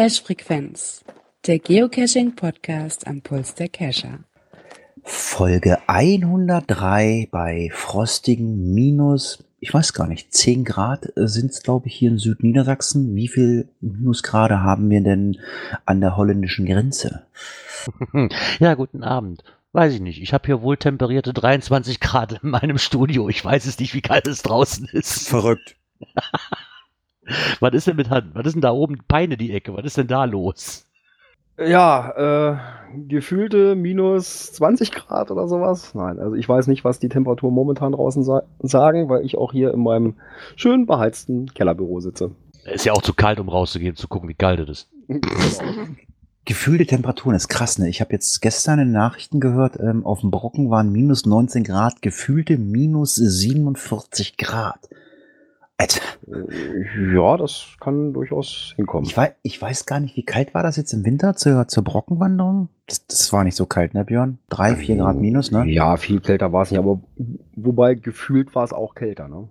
Cache Frequenz, der Geocaching Podcast am Puls der Cacher. Folge 103 bei frostigen minus, ich weiß gar nicht, 10 Grad sind es, glaube ich, hier in Südniedersachsen. Wie viel Minusgrade haben wir denn an der holländischen Grenze? Ja, guten Abend. Weiß ich nicht. Ich habe hier wohl temperierte 23 Grad in meinem Studio. Ich weiß es nicht, wie kalt es draußen ist. Verrückt. Was ist denn mit Hand? Was ist denn da oben Beine die Ecke? Was ist denn da los? Ja, äh, gefühlte minus 20 Grad oder sowas. Nein, also ich weiß nicht, was die Temperaturen momentan draußen sa sagen, weil ich auch hier in meinem schön beheizten Kellerbüro sitze. Ist ja auch zu kalt, um rauszugehen, zu gucken, wie kalt es ist. Gefühlte Temperaturen ist krass, ne? Ich habe jetzt gestern in den Nachrichten gehört, ähm, auf dem Brocken waren minus 19 Grad, gefühlte minus 47 Grad. Äh, Ja, das kann durchaus hinkommen. Ich weiß, ich weiß gar nicht, wie kalt war das jetzt im Winter zur, zur Brockenwanderung? Das, das war nicht so kalt, ne, Björn? Drei, vier Grad minus, ne? Ja, viel kälter war es nicht, aber wobei gefühlt war es auch kälter, ne?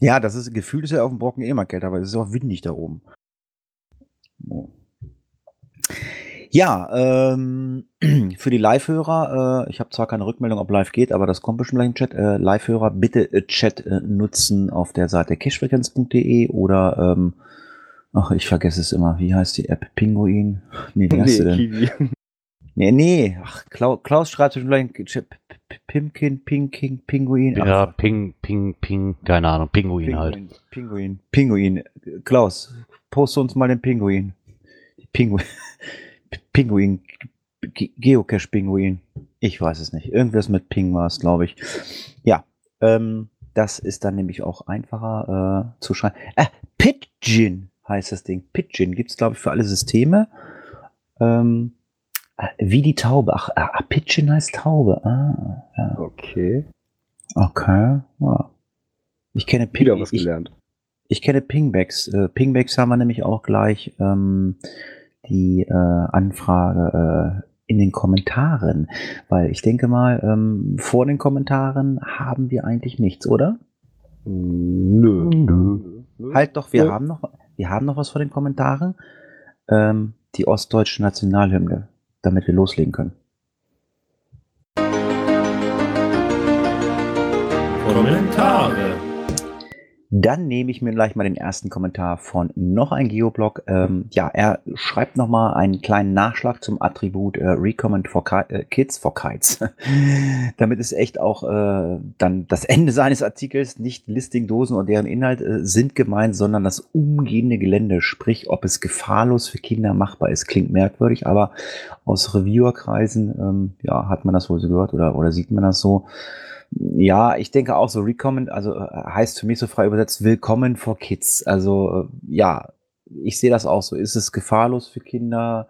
Ja, das ist, gefühlt ist ja auf dem Brocken eh mal kälter, aber es ist auch windig da oben. Oh. Ja, ähm, für die Live-Hörer, äh, ich habe zwar keine Rückmeldung, ob live geht, aber das kommt bestimmt gleich im Chat. Äh, Live-Hörer bitte äh, Chat äh, nutzen auf der Seite cashfrequenz.de oder, ähm, ach, ich vergesse es immer, wie heißt die App? Pinguin? Nee, wie heißt sie denn? Kiwi. Nee, nee, ach, Klaus, Klaus schreibt schon gleich Pimkin, Pinking, Pinguin. Ach, Ja, Ping, Ping, Ping, keine Ahnung, Pinguin halt. Pinguin, Pinguin. Klaus, poste uns mal den Pinguin. Pinguin. Pinguin. Ge- Geocache-Pinguin. Ich weiß es nicht. Irgendwas mit Ping war es, glaube ich. Ja, ähm, das ist dann nämlich auch einfacher äh, zu schreiben. Äh, Pidgin heißt das Ding. Pidgin gibt's glaube ich, für alle Systeme. Ähm, äh, wie die Taube. Ach, ah, Pidgin heißt Taube. Ah, ja. Okay. Okay. Ja. Ich kenne Ping, Wieder was ich, gelernt. ich kenne Pingbacks. Äh, Pingbacks haben wir nämlich auch gleich ähm, die äh, Anfrage äh, in den Kommentaren. Weil ich denke mal, ähm, vor den Kommentaren haben wir eigentlich nichts, oder? Nö. Nö. Nö. Halt doch, wir Ja. haben noch, wir haben noch was vor den Kommentaren. Ähm, die ostdeutsche Nationalhymne, damit wir loslegen können. Kommentare. Dann nehme ich mir gleich mal den ersten Kommentar von noch ein Geoblog. Ähm, ja, er schreibt noch mal einen kleinen Nachschlag zum Attribut äh, Recommend for Ki äh, Kids for Kites. Damit ist echt auch äh, dann das Ende seines Artikels nicht Listingdosen und deren Inhalt äh, sind gemeint, sondern das umgehende Gelände, sprich, ob es gefahrlos für Kinder machbar ist. Klingt merkwürdig, aber aus Reviewerkreisen ähm, ja, hat man das wohl so gehört oder, oder sieht man das so. Ja, ich denke auch so Recommend, also äh, heißt für mich so frei übersetzt Willkommen for Kids. Also äh, ja, ich sehe das auch so. Ist es gefahrlos für Kinder?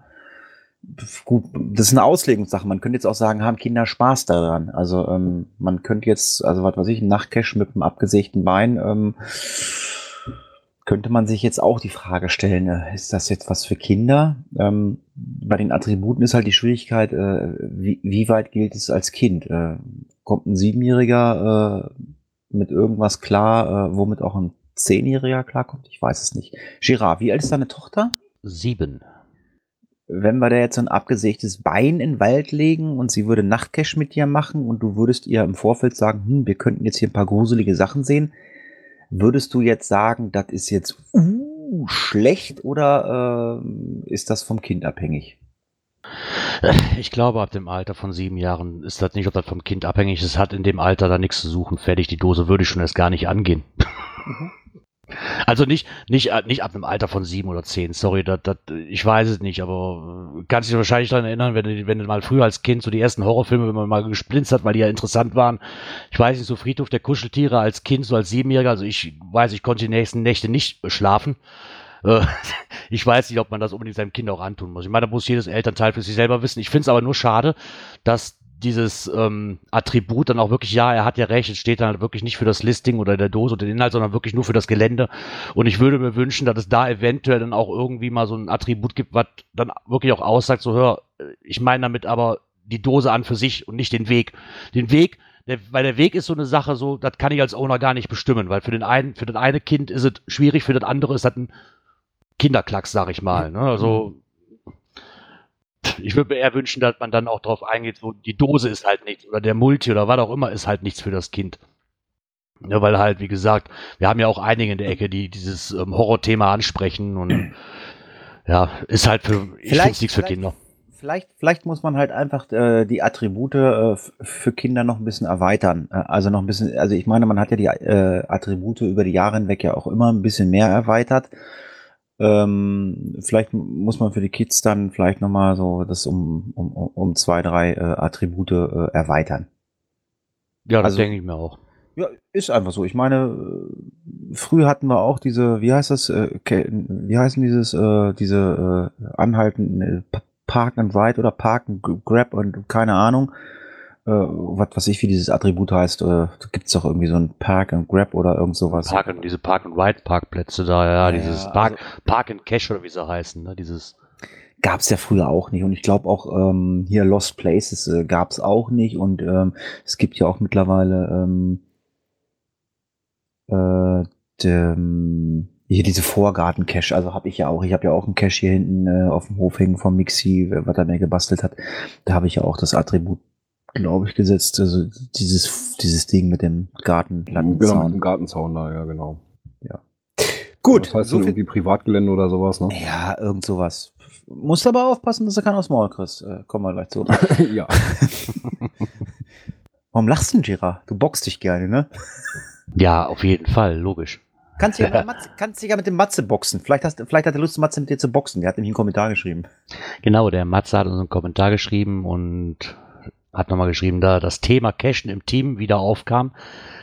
Gut, das ist eine Auslegungssache. Man könnte jetzt auch sagen, haben Kinder Spaß daran? Also ähm, man könnte jetzt, also was weiß ich, ein Nachtcash mit einem abgesägten Bein, ähm, könnte man sich jetzt auch die Frage stellen, äh, ist das jetzt was für Kinder? Ähm, bei den Attributen ist halt die Schwierigkeit, äh, wie, wie weit gilt es als Kind? Äh, kommt ein Siebenjähriger äh, mit irgendwas klar, äh, womit auch ein Zehnjähriger klarkommt? Ich weiß es nicht. Girard, wie alt ist deine Tochter? Sieben. Wenn wir da jetzt so ein abgesägtes Bein in den Wald legen und sie würde Nachtcash mit dir machen und du würdest ihr im Vorfeld sagen, hm, wir könnten jetzt hier ein paar gruselige Sachen sehen, würdest du jetzt sagen, das ist jetzt uh, schlecht oder äh, ist das vom Kind abhängig? Ich glaube, ab dem Alter von sieben Jahren ist das nicht, ob das vom Kind abhängig ist. Es hat in dem Alter da nichts zu suchen. Fertig, die Dose würde ich schon erst gar nicht angehen. Also nicht, nicht, nicht ab einem Alter von sieben oder zehn, sorry, das, das, ich weiß es nicht, aber äh, kannst dich wahrscheinlich daran erinnern, wenn du, wenn du mal früher als Kind so die ersten Horrorfilme, wenn man mal gesplinzt hat, weil die ja interessant waren. Ich weiß nicht, so Friedhof der Kuscheltiere als Kind, so als Siebenjähriger, also ich weiß, ich konnte die nächsten Nächte nicht schlafen. Äh, Ich weiß nicht, ob man das unbedingt seinem Kind auch antun muss. Ich meine, da muss jedes Elternteil für sich selber wissen. Ich finde es aber nur schade, dass dieses ähm, Attribut dann auch wirklich, ja, er hat ja recht, es steht dann halt wirklich nicht für das Listing oder der Dose oder den Inhalt, sondern wirklich nur für das Gelände. Und ich würde mir wünschen, dass es da eventuell dann auch irgendwie mal so ein Attribut gibt, was dann wirklich auch aussagt, so hör, ich meine damit aber die Dose an für sich und nicht den Weg. Den Weg, der, weil der Weg ist so eine Sache, so, das kann ich als Owner gar nicht bestimmen, weil für den einen, für das eine Kind ist es schwierig, für das andere ist das ein Kinderklacks, sag ich mal. Ne? Also ich würde mir eher wünschen, dass man dann auch darauf eingeht, so die Dose ist halt nichts oder der Multi oder was auch immer ist halt nichts für das Kind. Ja, weil halt, wie gesagt, wir haben ja auch einige in der Ecke, die dieses ähm, Horrorthema ansprechen und ja, ist halt für ich nichts für Kinder. Vielleicht, vielleicht muss man halt einfach äh, die Attribute äh, für Kinder noch ein bisschen erweitern. Äh, also noch ein bisschen, also ich meine, man hat ja die äh, Attribute über die Jahre hinweg ja auch immer ein bisschen mehr erweitert. Ähm, vielleicht muss man für die Kids dann vielleicht nochmal so das um, um, um zwei, drei äh, Attribute äh, erweitern. Ja, das also- denke ich mir auch. Ja, ist einfach so. Ich meine, äh, früher hatten wir auch diese, wie heißt das, äh, wie heißen dieses, äh, diese äh, anhalten, Pa- Park and Ride oder Park and Grab und keine Ahnung, äh, was weiß ich, wie dieses Attribut heißt. Äh, da gibt's doch irgendwie so ein Park and Grab oder irgend sowas. Park and, diese Park and Ride Parkplätze da, ja, Ja, dieses also- Park, Park and Cash oder wie sie heißen, ne, dieses Gab's ja früher auch nicht. Und ich glaube auch ähm, hier Lost Places äh, gab's auch nicht. Und ähm, es gibt ja auch mittlerweile ähm, äh, dem, hier diese Vorgarten-Cache. Also habe ich ja auch. Ich habe ja auch einen Cache hier hinten äh, auf dem Hof hängen vom Mixi, was er mir gebastelt hat. Da habe ich ja auch das Attribut, glaube ich, gesetzt. Also dieses, dieses Ding mit dem Garten. Genau, mit dem Gartenzaun da, ja, genau. Gut, Das heißt so irgendwie Privatgelände oder sowas, ne? ja, irgend sowas. Musst aber aufpassen, dass du keinen aufs Maul kriegst. Äh, kommen wir gleich zu. ja. Warum lachst du denn, Gira? Du boxst dich gerne, ne? Ja, auf jeden Fall, logisch. Kannst dich ja, mit Matze, kannst ja mit dem Matze boxen. Vielleicht, hast, vielleicht hat er Lust, Matze mit dir zu boxen. Der hat nämlich einen Kommentar geschrieben. Genau, der Matze hat uns einen Kommentar geschrieben und hat nochmal geschrieben, da das Thema Cashen im Team wieder aufkam.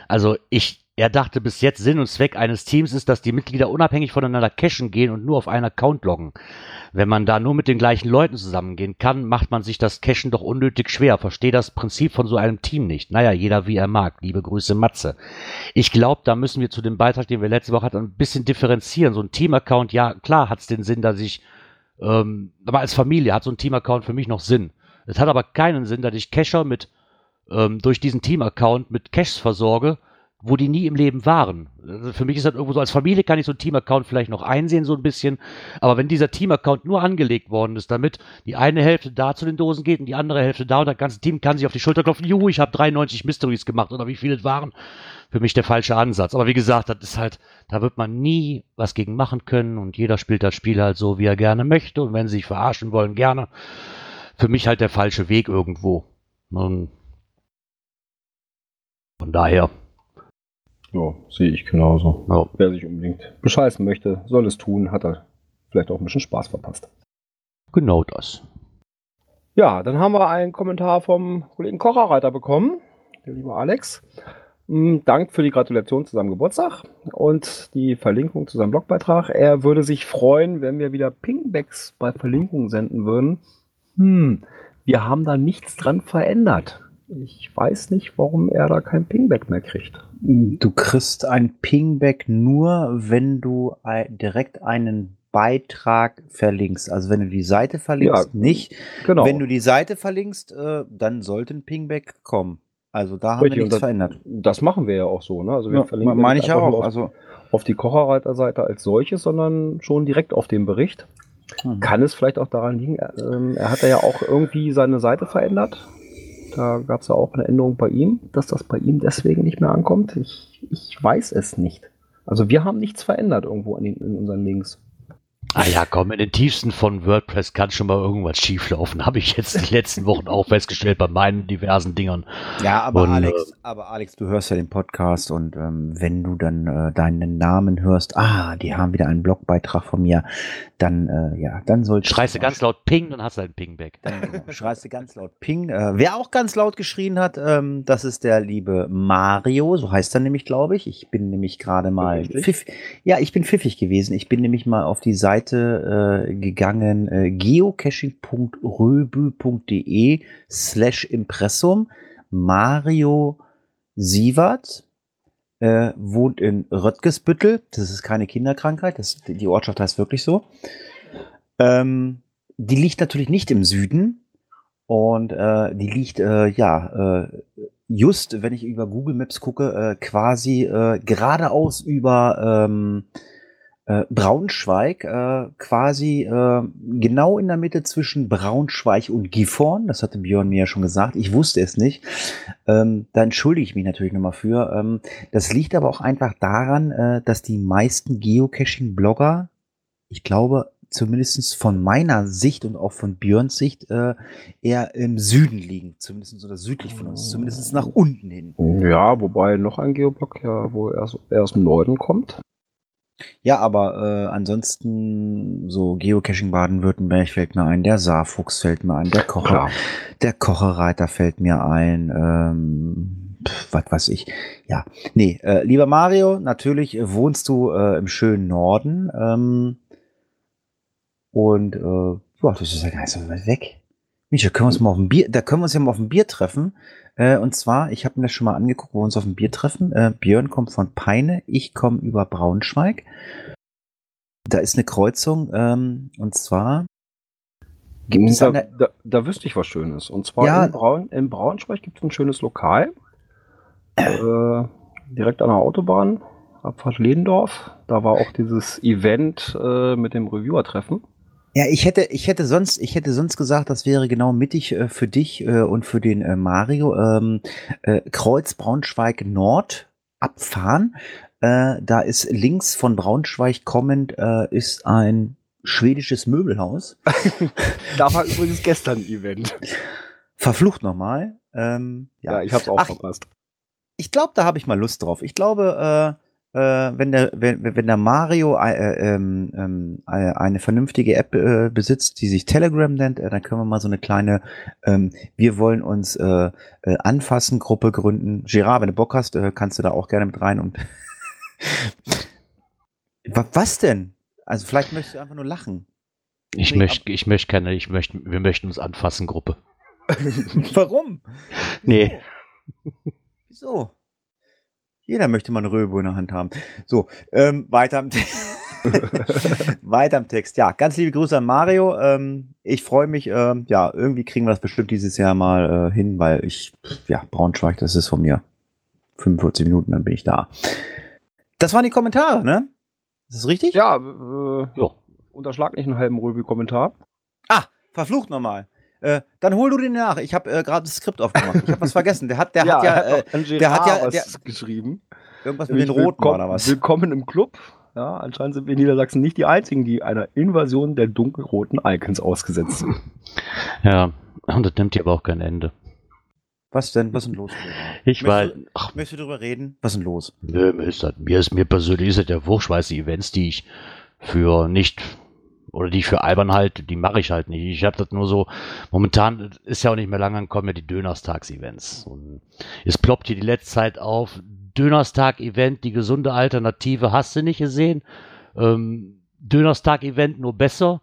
Also ich, er dachte bis jetzt Sinn und Zweck eines Teams ist, dass die Mitglieder unabhängig voneinander cashen gehen und nur auf einen Account loggen. Wenn man da nur mit den gleichen Leuten zusammengehen kann, macht man sich das Cashen doch unnötig schwer. Verstehe das Prinzip von so einem Team nicht. Naja, jeder wie er mag. Liebe Grüße, Matze. Ich glaube, da müssen wir zu dem Beitrag, den wir letzte Woche hatten, ein bisschen differenzieren. So ein Team-Account, ja, klar hat es den Sinn, dass ich ähm, aber als Familie hat so ein Team-Account für mich noch Sinn. Es hat aber keinen Sinn, dass ich Cacher mit ähm, durch diesen Team-Account mit Caches versorge, wo die nie im Leben waren. Also für mich ist das irgendwo so, als Familie kann ich so einen Team-Account vielleicht noch einsehen, so ein bisschen. Aber wenn dieser Team-Account nur angelegt worden ist, damit die eine Hälfte da zu den Dosen geht und die andere Hälfte da und das ganze Team kann sich auf die Schulter klopfen, juhu, ich habe 93 Mysteries gemacht oder wie viele es waren, für mich der falsche Ansatz. Aber wie gesagt, das ist halt, da wird man nie was gegen machen können und jeder spielt das Spiel halt so, wie er gerne möchte und wenn sie sich verarschen wollen, gerne. Für mich halt der falsche Weg irgendwo. Und von daher, Ja, sehe ich genauso. ja. Wer sich unbedingt bescheißen möchte, soll es tun, hat er vielleicht auch ein bisschen Spaß verpasst. genau das. Ja, dann haben wir einen Kommentar vom Kollegen Kocherreiter bekommen, der liebe Alex. Mm, Dank für die Gratulation zu seinem Geburtstag und die Verlinkung zu seinem Blogbeitrag. Er würde sich freuen, wenn wir wieder Pingbacks bei Verlinkungen senden würden. Hm, wir haben da nichts dran verändert. Ich weiß nicht, warum er da kein Pingback mehr kriegt. Du kriegst ein Pingback nur, wenn du direkt einen Beitrag verlinkst. Also wenn du die Seite verlinkst, Ja, nicht. Genau. Wenn du die Seite verlinkst, äh, dann sollte ein Pingback kommen. Also da haben Richtig, wir nichts verändert. das machen wir ja auch so, ne? Also wir Ja, verlinken meine nicht ich ja auch. auf, Also auf die Kocherreiter-Seite als solches, sondern schon direkt auf den Bericht. Hm. Kann es vielleicht auch daran liegen, er, ähm, er hat ja auch irgendwie seine Seite verändert. Da gab es ja auch eine Änderung bei ihm, dass das bei ihm deswegen nicht mehr ankommt. Ich, ich weiß es nicht. Also wir haben nichts verändert irgendwo in, in unseren Links. Ah ja, komm, in den tiefsten von WordPress kann schon mal irgendwas schieflaufen. Habe ich jetzt die letzten Wochen auch festgestellt bei meinen diversen Dingern. Ja, aber Und, Alex, aber Alex, du hörst ja den Podcast und ähm, wenn du dann äh, deinen Namen hörst, ah, die haben wieder einen Blogbeitrag von mir, dann äh, ja, dann sollst Schreist du ganz laut Ping, dann hast du halt ein Pingback. Dann genau, schreist du ganz laut Ping. Äh, wer auch ganz laut geschrien hat, ähm, das ist der liebe Mario, so heißt er nämlich, glaube ich. Ich bin nämlich gerade mal pfiff, ja, ich bin pfiffig gewesen. Ich bin nämlich mal auf die Seite äh, gegangen, äh, geocaching.röbü.de slash Impressum. Mario Sievert äh, wohnt in Röttgesbüttel. Das ist keine Kinderkrankheit, das, die Ortschaft heißt wirklich so. Ähm, die liegt natürlich nicht im Süden und äh, die liegt äh, ja äh, just, wenn ich über Google Maps gucke, äh, quasi äh, geradeaus über ähm, äh, Braunschweig, äh, quasi äh, genau in der Mitte zwischen Braunschweig und Gifhorn. Das hatte Björn mir ja schon gesagt. Ich wusste es nicht. Ähm, da entschuldige ich mich natürlich nochmal für. Ähm, das liegt aber auch einfach daran, äh, dass die meisten Geocaching-Blogger, ich glaube, zumindest von meiner Sicht und auch von Björns Sicht äh, eher im Süden liegen, zumindest oder südlich von uns, zumindest nach unten hin. Ja, wobei noch ein Geoblock ja wohl erst, erst im Norden kommt. Ja, aber äh, ansonsten so Geocaching Baden-Württemberg fällt mir ein, der Saarfuchs fällt mir ein, der Kocher, Ja. der Kochereiter fällt mir ein, ähm, was weiß ich. Ja, nee, äh, lieber Mario, natürlich wohnst du äh, im schönen Norden ähm, und äh, ja, das ist ja gar nicht so weit weg. Mensch, da können wir uns mal auf ein Bier, da können wir uns ja mal auf ein Bier treffen. Äh, und zwar, ich habe mir das schon mal angeguckt, wo wir uns auf ein Bier treffen. Äh, Björn kommt von Peine, ich komme über Braunschweig. Da ist eine Kreuzung, ähm, und zwar da, da, da wüsste ich was Schönes. Und zwar Ja. in, Braun, in Braunschweig gibt es ein schönes Lokal. äh, direkt an der Autobahn, Abfahrt Ledendorf. Da war auch dieses Event äh, mit dem Reviewer-Treffen. Ja, ich hätte, ich hätte sonst, ich hätte sonst gesagt, das wäre genau mittig äh, für dich äh, und für den äh, Mario. Ähm, äh, Kreuz Braunschweig Nord abfahren. Äh, da ist links von Braunschweig kommend äh, ist ein schwedisches Möbelhaus. Da war übrigens gestern ein Event. Verflucht nochmal. Ähm, Ja, ja, ich hab's auch Ach, verpasst. ich glaube, da habe ich mal Lust drauf. Ich glaube, äh, wenn der wenn, wenn der Mario äh, äh, ähm, ähm, äh, eine vernünftige App äh, besitzt, die sich Telegram nennt, äh, dann können wir mal so eine kleine ähm, Wir wollen uns äh, äh, anfassen Gruppe gründen. Gerard, wenn du Bock hast, äh, kannst du da auch gerne mit rein und Wa- was denn? Also vielleicht möchtest du einfach nur lachen. Ich Nee, möchte, ich möchte keine, ich möchte, wir möchten uns anfassen, Gruppe. Warum? Nee. Wieso? Jeder möchte mal eine Röbe in der Hand haben. So, ähm, weiter am, Te- weiter am Text. Ja, ganz liebe Grüße an Mario. Ähm, ich freue mich. Ähm, ja, irgendwie kriegen wir das bestimmt dieses Jahr mal äh, hin, weil ich, ja, Braunschweig, das ist von mir 45 Minuten, dann bin ich da. Das waren die Kommentare, ne? Ist das richtig? Ja, äh, Ja. unterschlag nicht einen halben Röbi-Kommentar. Ah, verflucht nochmal. Äh, dann hol du den nach. Ich habe äh, gerade das Skript aufgemacht. Ich habe was vergessen. Der hat, der hat ja er äh, der hat ja- was der- geschrieben. irgendwas mit den Roten willkommen, oder was. Willkommen im Club. Ja, anscheinend sind wir in Niedersachsen nicht die einzigen, die einer Invasion der dunkelroten Icons ausgesetzt sind. Ja, und das nimmt hier aber auch kein Ende. Was denn? Was ist denn los? Ich du- ach, Möchtest du drüber reden? Was ist denn los? nö, mir ist das, mir ist mir persönlich ist das der Wurscht, weiß die Events, die ich für nicht oder die ich für albern halte, die mache ich halt nicht. Ich habe das nur so, momentan ist ja auch nicht mehr lange, dann kommen ja die Dönerstags-Events. Und es ploppt hier die letzte Zeit auf, Dönerstag-Event, die gesunde Alternative, hast du nicht gesehen? Ähm, Dönerstag-Event nur besser.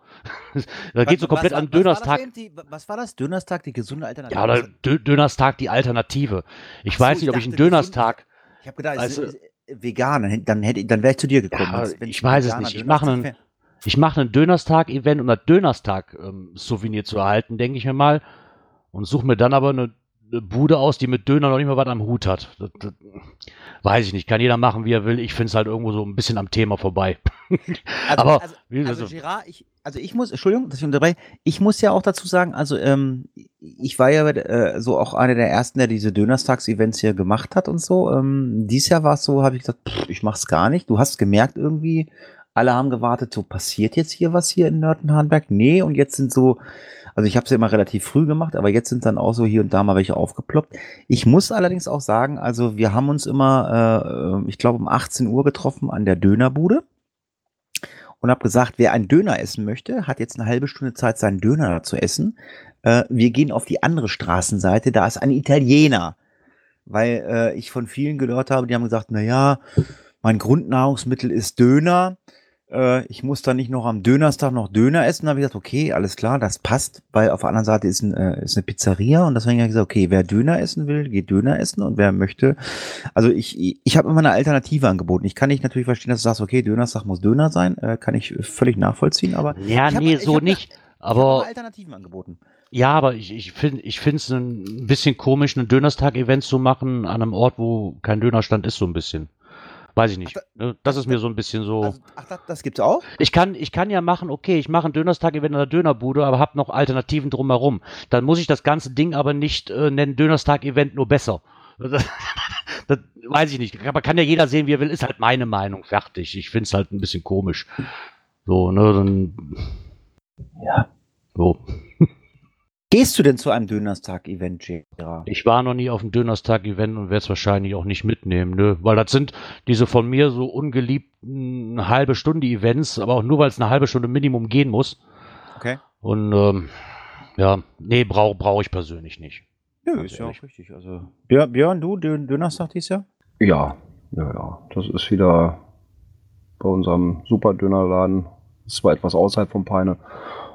da geht so komplett an Dönerstag. Was war, das, die, was war das? Dönerstag, die gesunde Alternative? Ja, oder Dö Dönerstag die Alternative. Ich so, weiß ich nicht, ob ich einen Dönerstag. Ich habe gedacht, Also- äh, vegan, dann, hätte- dann, wäre ich zu dir gekommen. Ja, ich weiß es nicht. Ich mache einen- Ich mache einen Dönerstag-Event, um das Dönerstag-Souvenir zu erhalten, denke ich mir mal. Und suche mir dann aber eine, eine Bude aus, die mit Döner noch nicht mal was am Hut hat. Das, das, weiß ich nicht. Kann jeder machen, wie er will. Ich finde es halt irgendwo so ein bisschen am Thema vorbei. Also, Aber- also, also, also- Gerard, ich, also ich muss, Entschuldigung, dass ich unterbreche, ich muss ja auch dazu sagen, also ähm, ich war ja äh, so auch einer der ersten, der diese Dönerstags-Events hier gemacht hat und so. Ähm, dieses Jahr war es so, habe ich gesagt, pff, ich mach's gar nicht. Du hast gemerkt irgendwie, alle haben gewartet, so passiert jetzt hier was hier in Nörtenharnberg? Nee, und jetzt sind so, also ich habe es ja immer relativ früh gemacht, aber jetzt sind dann auch so hier und da mal welche aufgeploppt. Ich muss allerdings auch sagen, also wir haben uns immer, äh, ich glaube um 18 Uhr getroffen an der Dönerbude und habe gesagt, wer einen Döner essen möchte, hat jetzt eine halbe Stunde Zeit, seinen Döner zu essen. Äh, wir gehen auf die andere Straßenseite, da ist ein Italiener. Weil äh, ich von vielen gehört habe, die haben gesagt, na ja, mein Grundnahrungsmittel ist Döner. Äh, ich muss dann nicht noch am Dönerstag noch Döner essen. Da habe ich gesagt, okay, alles klar, das passt, weil auf der anderen Seite ist, ein, äh, ist eine Pizzeria und deswegen habe ich gesagt, okay, wer Döner essen will, geht Döner essen und wer möchte, also ich, ich, habe immer eine Alternative angeboten. Ich kann nicht natürlich verstehen, dass du sagst, okay, Dönerstag muss Döner sein, äh, kann ich völlig nachvollziehen, aber Ja, hab- nee, so nicht. immer Aber Alternativen angeboten. ja, aber ich, ich finde ich finde es ein bisschen komisch, ein Dönerstag-Event zu machen an einem Ort, wo kein Dönerstand ist, so ein bisschen. Weiß ich nicht. Ne? Das ist mir so ein bisschen so. Also, ach, das, das gibt's auch? Ich kann, ich kann ja machen, okay, ich mache ein Dönerstag-Event in der Dönerbude, aber habe noch Alternativen drumherum. Dann muss ich das ganze Ding aber nicht äh, nennen Dönerstag-Event nur besser. Das, das weiß ich nicht. Aber kann ja jeder sehen, wie er will. Ist halt meine Meinung. Fertig. Ich finde es halt ein bisschen komisch. So, ne, dann. Ja. So. Gehst du denn zu einem Dönerstag-Event, Gera? Ich war noch nie auf einem Dönerstag-Event und werde es wahrscheinlich auch nicht mitnehmen, ne? Weil das sind diese von mir so ungeliebten halbe Stunde Events, aber auch nur, weil es eine halbe Stunde Minimum gehen muss. Okay. Und ähm, ja, nee, brauche brauch ich persönlich nicht. Ja, ist ja auch richtig. Also, Björn, Björn du, Dön Dönerstag dieses Jahr? Ja, ja, ja. Das ist wieder bei unserem Superdönerladen. Ist zwar etwas außerhalb von Peine,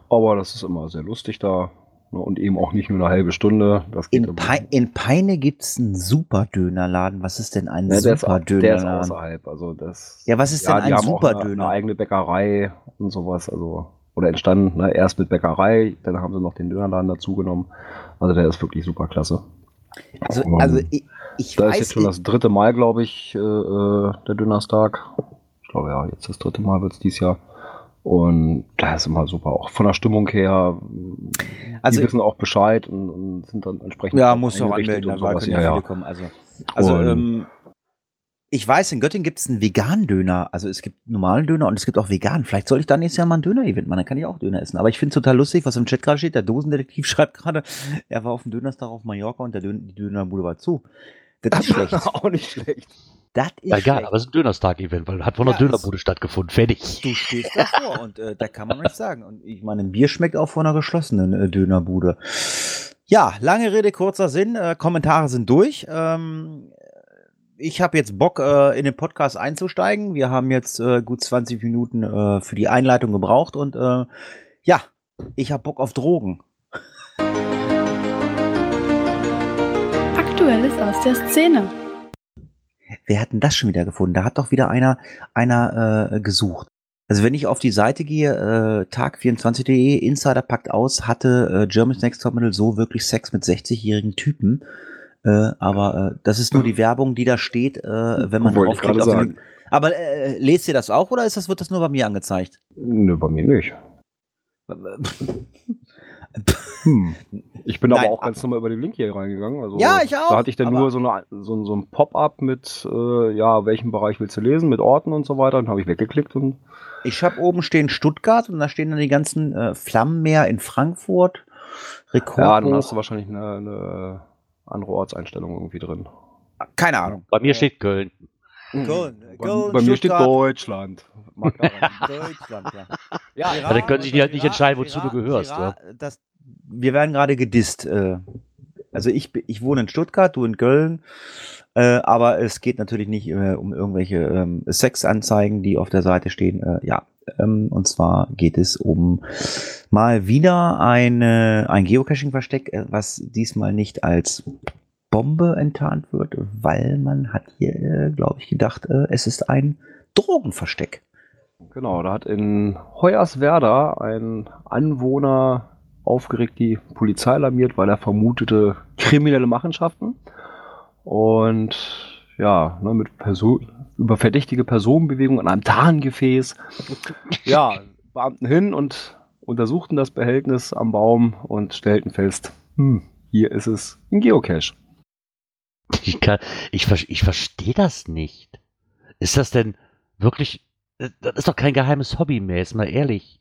aber das ist immer sehr lustig da. Ne, Und eben auch nicht nur eine halbe Stunde. Das In, Pei in Peine gibt es einen Super-Dönerladen. Was ist denn ein ja, ist, der ist Super-Dönerladen? außerhalb. Also das, Ja, was ist ja, denn ein auch eine, Superdöner? eine eigene Bäckerei und sowas. Also, oder entstanden, ne, erst mit Bäckerei, dann haben sie noch den Dönerladen dazu genommen. Also der ist wirklich super klasse. Also, Um, also ich, ich Da weiß ist jetzt schon das dritte Mal, glaube ich, äh, äh, der Dönerstag. Ich glaube ja, jetzt das dritte Mal wird es dieses Jahr. Und da ist immer super, auch von der Stimmung her. Also- die wissen auch Bescheid und, und sind dann entsprechend. Ja, muss auch eingerichtet anmelden, und da sowas. können Ja, ja ja. kommen. Also, also Und- ähm, ich weiß, in Göttingen gibt es einen veganen Döner. Also es gibt normalen Döner und es gibt auch veganen. Vielleicht soll ich da nächstes Jahr mal ein Döner-Event machen, dann kann ich auch Döner essen. Aber ich finde es total lustig, was im Chat gerade steht. Der Dosendetektiv schreibt gerade, er war auf dem Dönerstag auf Mallorca und der Dön die Dönerbude war zu. Das ist schlecht. auch nicht schlecht. Das ist Ja, egal, schlecht. aber es ist ein Dönerstag-Event, weil hat von der Ja, Dönerbude stattgefunden. Fertig. Du stehst davor und äh, da kann man nichts sagen. Und ich meine, ein Bier schmeckt auch von einer geschlossenen äh, Dönerbude. Ja, lange Rede, kurzer Sinn. Äh, Kommentare sind durch. Ähm, ich habe jetzt Bock, äh, in den Podcast einzusteigen. Wir haben jetzt äh, gut 20 Minuten äh, für die Einleitung gebraucht und äh, ja, ich habe Bock auf Drogen. Aktuelles aus der Szene. Wer hat denn das schon wieder gefunden? Da hat doch wieder einer, einer äh, gesucht. Also wenn ich auf die Seite gehe, äh, tag24.de, Insider packt aus, hatte äh, Germany's Next Topmodel so wirklich Sex mit 60-jährigen Typen. Äh, aber äh, das ist nur die Werbung, die da steht, äh, wenn man Wollte draufklickt. auf den. Aber äh, lest ihr das auch oder ist das, wird das nur bei mir angezeigt? Nö, bei mir nicht. Hm. Ich bin Nein, aber auch ganz normal über den Link hier reingegangen. Also, Ja, ich auch, Da hatte ich dann nur so, eine, so, so ein Pop-up mit, äh, ja, welchen Bereich willst du lesen, mit Orten und so weiter. Dann habe ich weggeklickt und Ich habe oben stehen Stuttgart und da stehen dann die ganzen äh, Flammenmeer in Frankfurt. Rekord. ja, dann hast du wahrscheinlich eine, eine andere Ortseinstellung irgendwie drin. Keine Ahnung. Bei mir steht Köln. Köln, Bei, Köln, bei mir steht. Deutschland. Deutschland, ja. ja, Ja, dann können sich die halt nicht entscheiden, wozu du gehörst, das, wir werden gerade gedisst. Äh, also ich, ich wohne in Stuttgart, du in Köln. Äh, aber es geht natürlich nicht äh, um irgendwelche ähm, Sexanzeigen, die auf der Seite stehen. Ja, ähm, und zwar geht es um mal wieder eine, ein Geocaching-Versteck, was diesmal nicht als Bombe enttarnt wird, weil man hat hier, äh, glaube ich, gedacht, äh, es ist ein Drogenversteck. Genau, da hat in Hoyerswerda ein Anwohner aufgeregt die Polizei alarmiert, weil er vermutete kriminelle Machenschaften. Und ja, ne, mit Person, über verdächtige Personenbewegungen an einem Tarngefäß. Ja, Beamten hin und untersuchten das Behältnis am Baum und stellten fest, hm, hier ist es ein Geocache. Ich, kann, ich, ich verstehe das nicht. Ist das denn wirklich. äh, Das ist doch kein geheimes Hobby mehr, ist mal ehrlich.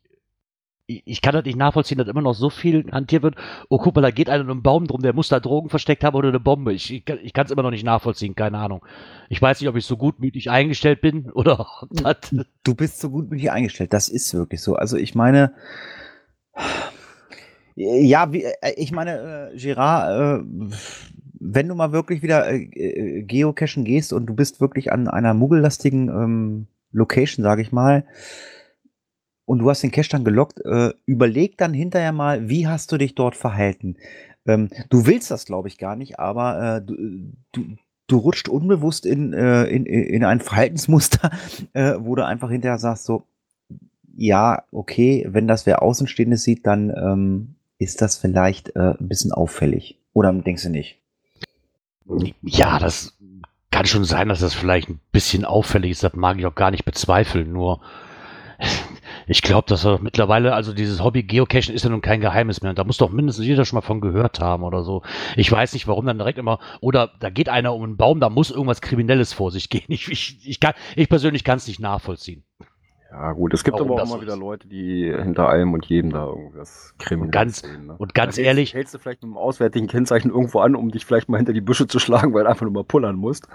Ich, ich kann das nicht nachvollziehen, dass immer noch so viel hantiert wird. Oh, guck mal, da geht einer in einem Baum drum, der muss da Drogen versteckt haben oder eine Bombe. Ich, ich, kann- ich kann es immer noch nicht nachvollziehen, keine Ahnung. Ich weiß nicht, ob ich so gutmütig eingestellt bin oder ob das. Du bist so gut mit dir eingestellt. Das ist wirklich so. Also ich meine, ja, wie, äh, ich meine, äh, Girard, äh, wenn du mal wirklich wieder äh, äh, geocachen gehst und du bist wirklich an einer muggellastigen ähm, Location, sage ich mal, und du hast den Cache dann gelockt, äh, überleg dann hinterher mal, wie hast du dich dort verhalten. Ähm, du willst das, glaube ich, gar nicht, aber äh, du, du, du rutscht unbewusst in, äh, in, in ein Verhaltensmuster, äh, wo du einfach hinterher sagst, so, ja, okay, wenn das wer Außenstehendes sieht, dann ähm, ist das vielleicht ein bisschen auffällig. Oder denkst du nicht? Ja, das kann schon sein, dass das vielleicht ein bisschen auffällig ist. Das mag ich auch gar nicht bezweifeln. Nur ich glaube, dass er mittlerweile, also dieses Hobby Geocachen ist ja nun kein Geheimnis mehr. Und da muss doch mindestens jeder schon mal von gehört haben oder so. Ich weiß nicht, warum dann direkt immer, oder da geht einer um einen Baum, da muss irgendwas Kriminelles vor sich gehen. Ich, ich, ich, kann, ich persönlich kann es nicht nachvollziehen. Ja, gut, es gibt Warum aber auch so wieder. Leute, die hinter allem und jedem da irgendwas kriminelles Und ganz- sehen. Ne? und ganz hältst- ehrlich- Hältst du vielleicht mit einem auswärtigen Kennzeichen irgendwo an, um dich vielleicht mal hinter die Büsche zu schlagen, weil du einfach nur mal pullern musst.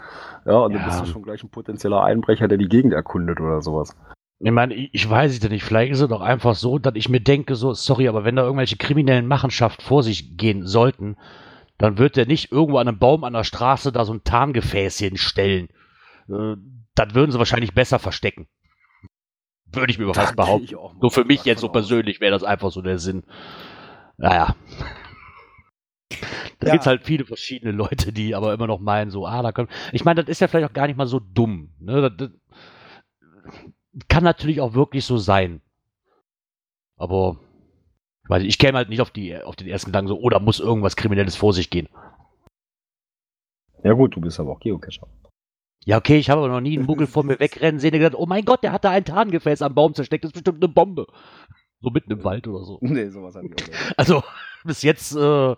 Ja, und Ja. dann bist du schon gleich ein potenzieller Einbrecher, der die Gegend erkundet oder sowas. Ich meine, ich, weiß es ja nicht. Vielleicht ist es doch einfach so, dass ich mir denke, so, sorry, aber wenn da irgendwelche kriminellen Machenschaften vor sich gehen sollten, dann wird der nicht irgendwo an einem Baum an der Straße da so ein Tarngefäß hinstellen. Äh, das würden sie wahrscheinlich besser verstecken. Würde ich mir fast behaupten. ich auch mal So für mich jetzt so persönlich wäre das einfach so der Sinn. Naja. Da Ja. gibt's halt viele verschiedene Leute, die aber immer noch meinen, so, ah, da können. Ich meine, das ist ja vielleicht auch gar nicht mal so dumm. Ne? Das, das kann natürlich auch wirklich so sein. Aber ich, weiß, ich käme halt nicht auf, die, auf den ersten Gedanken so, oh, da muss irgendwas Kriminelles vor sich gehen. Ja gut, du bist aber auch Geocacher. Ja, okay, ich habe aber noch nie einen Muggel vor mir wegrennen sehen, der gedacht, oh mein Gott, der hat da ein Tarngefäß am Baum zersteckt, das ist bestimmt eine Bombe. So mitten im Wald oder so. Nee, sowas hatte ich auch nicht. Also bis jetzt äh,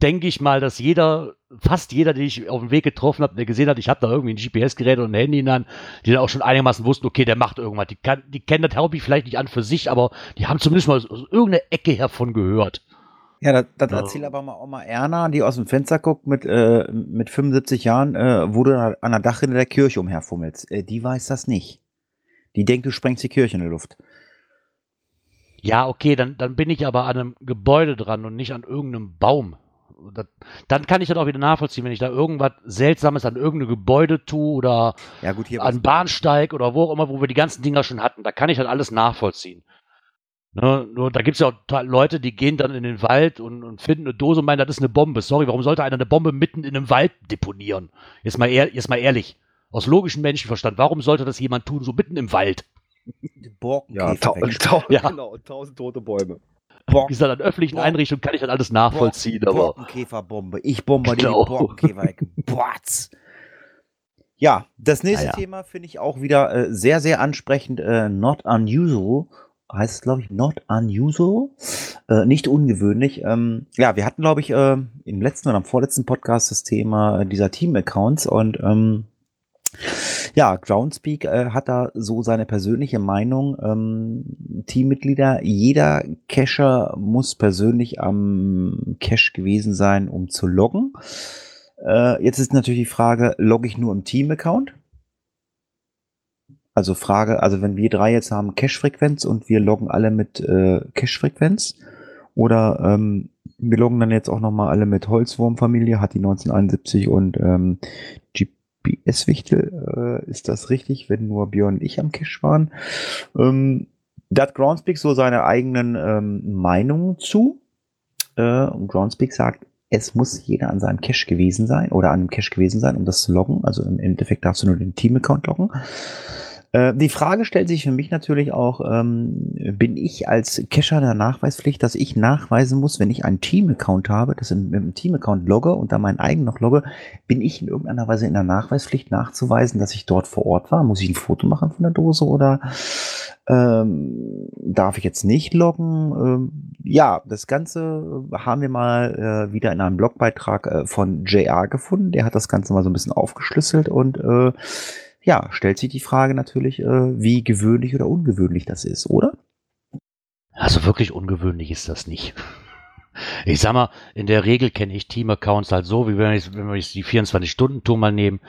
denke ich mal, dass jeder, fast jeder, den ich auf dem Weg getroffen habe, der gesehen hat, ich habe da irgendwie ein GPS-Gerät und ein Handy in der Hand, die dann auch schon einigermaßen wussten, okay, der macht irgendwas. Die, kann, die kennen das Hobby vielleicht nicht an für sich, aber die haben zumindest mal aus, aus irgendeiner Ecke hervon gehört. Ja, das, das Ja. erzähl aber mal Oma Erna, die aus dem Fenster guckt mit, äh, mit 75 Jahren, äh, wo du an der Dachrinne der Kirche umherfummelst. Äh, die weiß das nicht. Die denkt, du sprengst die Kirche in die Luft. Ja, okay, dann, dann bin ich aber an einem Gebäude dran und nicht an irgendeinem Baum. Das, dann kann ich das auch wieder nachvollziehen, wenn ich da irgendwas Seltsames an irgendeinem Gebäude tue oder Ja, gut, hier an Bahnsteig oder wo auch immer, wo wir die ganzen Dinger schon hatten. Da kann ich halt alles nachvollziehen. Ne, nur da gibt es ja auch ta- Leute, die gehen dann in den Wald und, und finden eine Dose und meinen, das ist eine Bombe. Sorry, warum sollte einer eine Bombe mitten in einem Wald deponieren? Jetzt mal, ehr, jetzt mal ehrlich. Aus logischem Menschenverstand, warum sollte das jemand tun, so mitten im Wald? Borkenkäfer Ja, weg. tau Ja. genau, tausend tote Bäume. Borken- gesagt, an öffentlichen Boah. Einrichtungen kann ich das alles nachvollziehen, Borken- aber Borkenkäferbombe. Ich bombardiere Genau. die Borkenkäfer weg. Boats. Ja, das nächste Naja. Thema finde ich auch wieder äh, sehr, sehr ansprechend. Äh, not unusual. Heißt es, glaube ich, not unusual. Äh, nicht ungewöhnlich. Ähm, ja, wir hatten, glaube ich, äh, im letzten oder am vorletzten Podcast das Thema äh, dieser Team-Accounts und ähm, ja, Groundspeak äh, hat da so seine persönliche Meinung. Ähm, Teammitglieder, jeder Cacher muss persönlich am Cache gewesen sein, um zu loggen. Äh, jetzt ist natürlich die Frage, logge ich nur im Team-Account? Also Frage, also wenn wir drei jetzt haben Cache-Frequenz und wir loggen alle mit äh, Cache-Frequenz oder ähm, wir loggen dann jetzt auch nochmal alle mit Holzwurmfamilie, hat die 1971 und ähm, GPS-Wichtel, äh, ist das richtig, wenn nur Björn und ich am Cache waren? Ähm, da hat Groundspeak so seine eigenen ähm, Meinungen zu. Äh, und Groundspeak sagt, es muss jeder an seinem Cache gewesen sein oder an einem Cache gewesen sein, um das zu loggen. Also im Endeffekt darfst du nur den Team-Account loggen. Äh, die Frage stellt sich für mich natürlich auch, ähm, bin ich als Cacher der Nachweispflicht, dass ich nachweisen muss, wenn ich einen Team-Account habe, das im, im Team-Account logge und da meinen eigenen noch logge, bin ich in irgendeiner Weise in der Nachweispflicht nachzuweisen, dass ich dort vor Ort war? Muss ich ein Foto machen von der Dose oder ähm, darf ich jetzt nicht loggen? Ähm, ja, das Ganze haben wir mal äh, wieder in einem Blogbeitrag äh, von JR gefunden. Der hat das Ganze mal so ein bisschen aufgeschlüsselt und äh, ja, stellt sich die Frage natürlich, äh, wie gewöhnlich oder ungewöhnlich das ist, oder? Also wirklich ungewöhnlich ist das nicht. Ich sag mal, in der Regel kenne ich Team-Accounts halt so, wie wenn jetzt- wenn wir jetzt die 24-Stunden-Tour mal nehmen,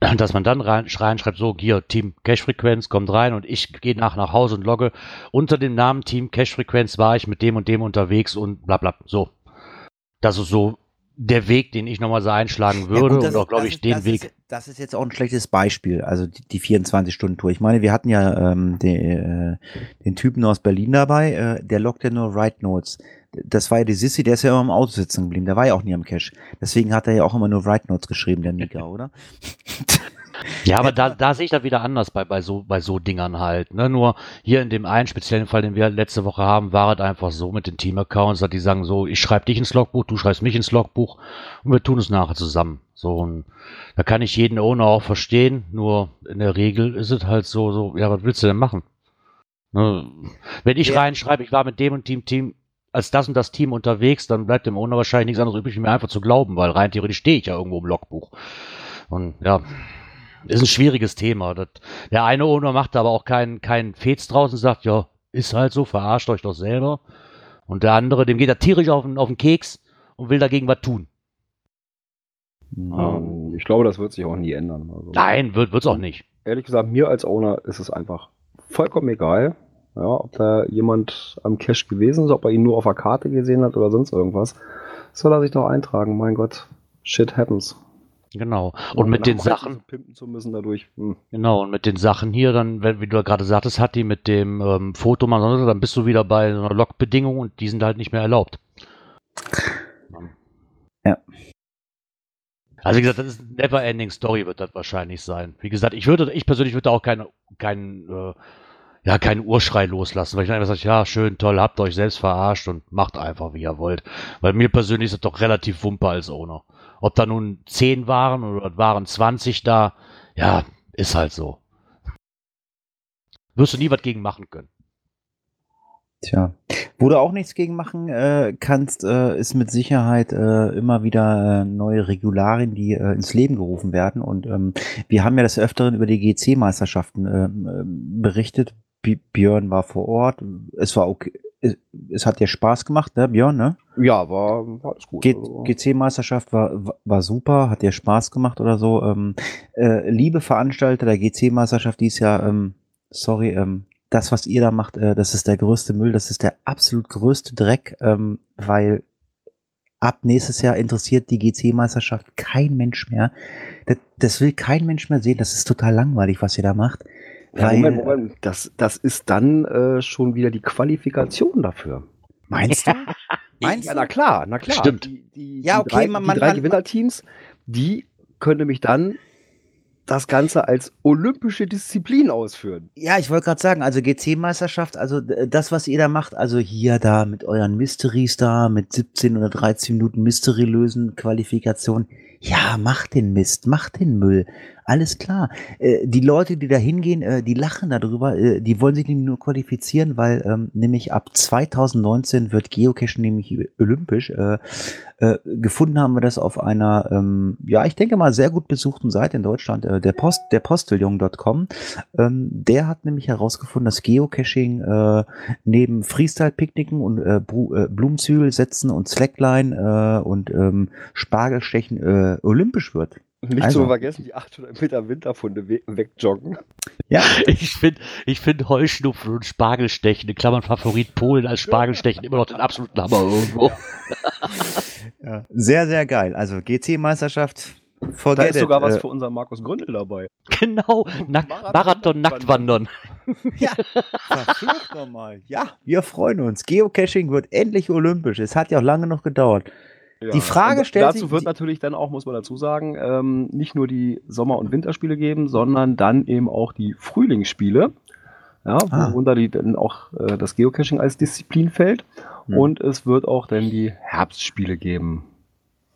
dass man dann rein, reinschreibt, so, hier, Team Cache-Frequenz kommt rein und ich gehe nach nach Hause und logge. Unter dem Namen Team Cache-Frequenz war ich mit dem und dem unterwegs und bla bla. So. Das ist so der Weg, den ich nochmal so einschlagen würde gut, das und auch, glaube ich, den das Weg. Ist, das ist jetzt auch ein schlechtes Beispiel, also die, die 24-Stunden-Tour. Ich meine, wir hatten ja ähm, den, äh, den Typen aus Berlin dabei, äh, der ja nur Write Notes. Das war ja die Sissy, der ist ja immer im Auto sitzen geblieben, der war ja auch nie am Cache. Deswegen hat er ja auch immer nur Write Notes geschrieben, der Mika, oder? Ja, aber da, da sehe ich das wieder anders bei, bei, so, bei so Dingern halt. Ne? Nur hier in dem einen speziellen Fall, den wir letzte Woche haben, war es einfach so mit den Team-Accounts, dass die sagen so, ich schreibe dich ins Logbuch, du schreibst mich ins Logbuch und wir tun es nachher zusammen. So, und da kann ich jeden Owner auch verstehen, nur in der Regel ist es halt so, so, ja, was willst du denn machen? Ne? Wenn ich Ja. reinschreibe, ich war mit dem und dem Team als das und das Team unterwegs, dann bleibt dem Owner wahrscheinlich nichts anderes übrig, mir einfach zu glauben, weil rein theoretisch stehe ich ja irgendwo im Logbuch. Und ja, ist ein schwieriges Thema. Das, der eine Owner macht aber auch keinen keinen Fets draus und sagt, ja, ist halt so, verarscht euch doch selber. Und der andere, dem geht er tierisch auf den, auf den Keks und will dagegen was tun. Ähm, ich glaube, das wird sich auch nie ändern. Also, Nein, wird wird's auch nicht. Ehrlich gesagt, mir als Owner ist es einfach vollkommen egal, ja, ob da jemand am Cache gewesen ist, ob er ihn nur auf der Karte gesehen hat oder sonst irgendwas. Soll er sich doch eintragen, mein Gott. Shit happens. Genau. Und mit den Sachen, Pimpen zu müssen dadurch. Hm. genau, und mit den Sachen hier, dann, wie du ja gerade sagtest, hat die mit dem ähm, Foto mal, sonst, dann bist du wieder bei einer Logbedingung und die sind halt nicht mehr erlaubt. Ja. Also wie gesagt, das ist eine never-ending Story, wird das wahrscheinlich sein. Wie gesagt, ich würde, ich persönlich würde auch keinen, keinen, äh, ja, keinen Urschrei loslassen, weil ich dann einfach sage, ja, schön, toll, habt euch selbst verarscht und macht einfach, wie ihr wollt. Weil mir persönlich ist das doch relativ wumpe als Owner. Ob da nun 10 waren oder waren 20 da, ja, ist halt so. Wirst du nie was gegen machen können. Tja, wo du auch nichts gegen machen äh, kannst, äh, ist mit Sicherheit äh, immer wieder äh, neue Regularien, die äh, ins Leben gerufen werden. Und ähm, wir haben ja des Öfteren über die GC-Meisterschaften ähm, ähm, berichtet. B Björn war vor Ort. Es war okay. Es, es hat dir Spaß gemacht, ne, Björn, ne? Ja, war, war alles gut. Also, GC-Meisterschaft war, war- war super, hat dir Spaß gemacht oder so. Ähm, äh, liebe Veranstalter der GC-Meisterschaft dies Jahr, ähm, sorry, ähm, das, was ihr da macht, äh, das ist der größte Müll, das ist der absolut größte Dreck, ähm, weil ab nächstes Jahr interessiert die GC-Meisterschaft kein Mensch mehr. Das, das will kein Mensch mehr sehen, das ist total langweilig, was ihr da macht. Weil, Moment, Moment. Das, das ist dann äh, schon wieder die Qualifikation dafür. Meinst du? Meinst ja, du? na klar, na klar. Stimmt. Die, die, Ja, die okay, drei, man- die man- drei man- Gewinnerteams, die können nämlich dann das Ganze als olympische Disziplin ausführen. Ja, ich wollte gerade sagen, also GC-Meisterschaft, also das, was ihr da macht, also hier da mit euren Mysteries da, mit 17 oder 13 Minuten Mystery lösen, Qualifikation. Ja, macht den Mist, macht den Müll. Alles klar. Äh, die Leute, die da hingehen, äh, die lachen darüber, äh, die wollen sich nämlich nur qualifizieren, weil ähm, nämlich ab 2019 wird Geocaching nämlich olympisch. Äh, äh, gefunden haben wir das auf einer, ähm, ja, ich denke mal, sehr gut besuchten Seite in Deutschland, äh, der Post, der Posteljung.com. Ähm, der hat nämlich herausgefunden, dass Geocaching neben Freestyle-Picknicken und äh, Bru Blumenzwiebel setzen und Slackline und ähm, Spargelstechen olympisch wird. Nicht Also. zu vergessen, die 800 Meter Winterfunde we wegjoggen. Ja, Ich finde ich find Heuschnupfen und Spargelstechen, in Klammern Favorit Polen als Spargelstechen, immer noch den absoluten Hammer irgendwo. sehr, sehr geil. Also GC-Meisterschaft, Da ist sogar it. was Äh, für unseren Markus Gründel dabei. Genau, Nack Marathon- Marathon nackt wandern. Ja, verflucht nochmal. Ja, wir freuen uns. Geocaching wird endlich olympisch. Es hat ja auch lange noch gedauert. Die Frage Und stellt dazu sich- wird natürlich dann auch, muss man dazu sagen, ähm, nicht nur die Sommer- und Winterspiele geben, sondern dann eben auch die Frühlingsspiele. Ja, Ah. worunter die dann auch äh, das Geocaching als Disziplin fällt. Hm. Und es wird auch dann die Herbstspiele geben.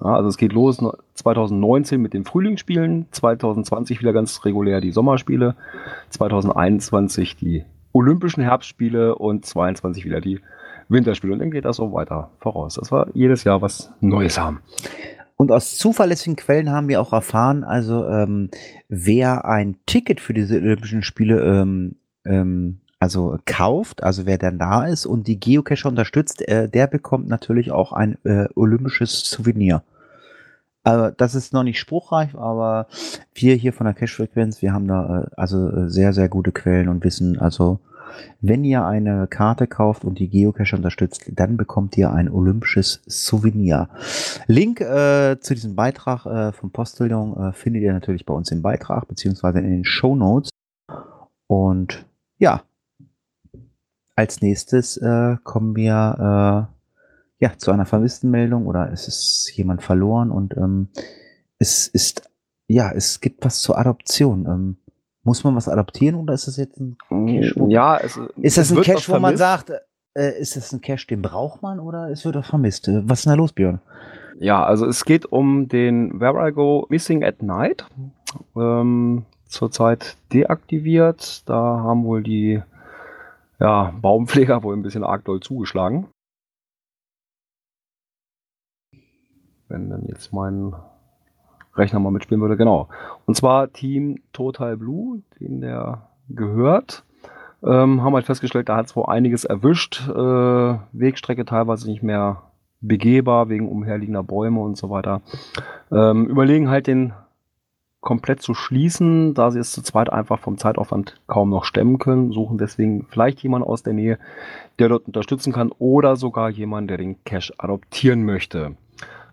Ja, also es geht los no- 2019 mit den Frühlingsspielen, 2020 wieder ganz regulär die Sommerspiele, 2021 die Olympischen Herbstspiele und 22 wieder die Winterspiele. Und dann geht das so weiter voraus. Das war jedes Jahr was Neues haben. Und aus zuverlässigen Quellen haben wir auch erfahren, also ähm, wer ein Ticket für diese Olympischen Spiele ähm, ähm, also kauft, also wer dann da ist und die Geocacher unterstützt, äh, der bekommt natürlich auch ein äh, olympisches Souvenir. Also das ist noch nicht spruchreif, aber wir hier von der Cache-Frequenz, wir haben da äh, also äh, sehr, sehr gute Quellen und wissen, also wenn ihr eine Karte kauft und die Geocache unterstützt, dann bekommt ihr ein olympisches Souvenir. Link äh, zu diesem Beitrag äh, vom Postillon äh, findet ihr natürlich bei uns im Beitrag, beziehungsweise in den Show Notes. Und ja, als nächstes äh, kommen wir äh, ja zu einer Vermisstenmeldung oder es ist jemand verloren und ähm, es ist ja, es gibt was zur Adoption. Ähm, muss man was adoptieren oder ist das jetzt ein Cache? wo- Ja, es, Ist das ein Cache, was wo man sagt, äh, ist das ein Cache, den braucht man oder es wird er vermisst? Was ist denn da los, Björn? Ja, also es geht um den Where I Go Missing at Night. Ähm, zurzeit deaktiviert. Da haben wohl die ja, Baumpfleger wohl ein bisschen arg doll zugeschlagen. Wenn dann jetzt mein Rechner mal mitspielen würde, genau. Und zwar Team Total Blue, den der gehört. Ähm, haben halt festgestellt, da hat es wohl einiges erwischt. Äh, Wegstrecke teilweise nicht mehr begehbar wegen umherliegender Bäume und so weiter. Ähm, überlegen halt den komplett zu schließen, da sie es zu zweit einfach vom Zeitaufwand kaum noch stemmen können, suchen deswegen vielleicht jemanden aus der Nähe, der dort unterstützen kann oder sogar jemanden, der den Cache adoptieren möchte.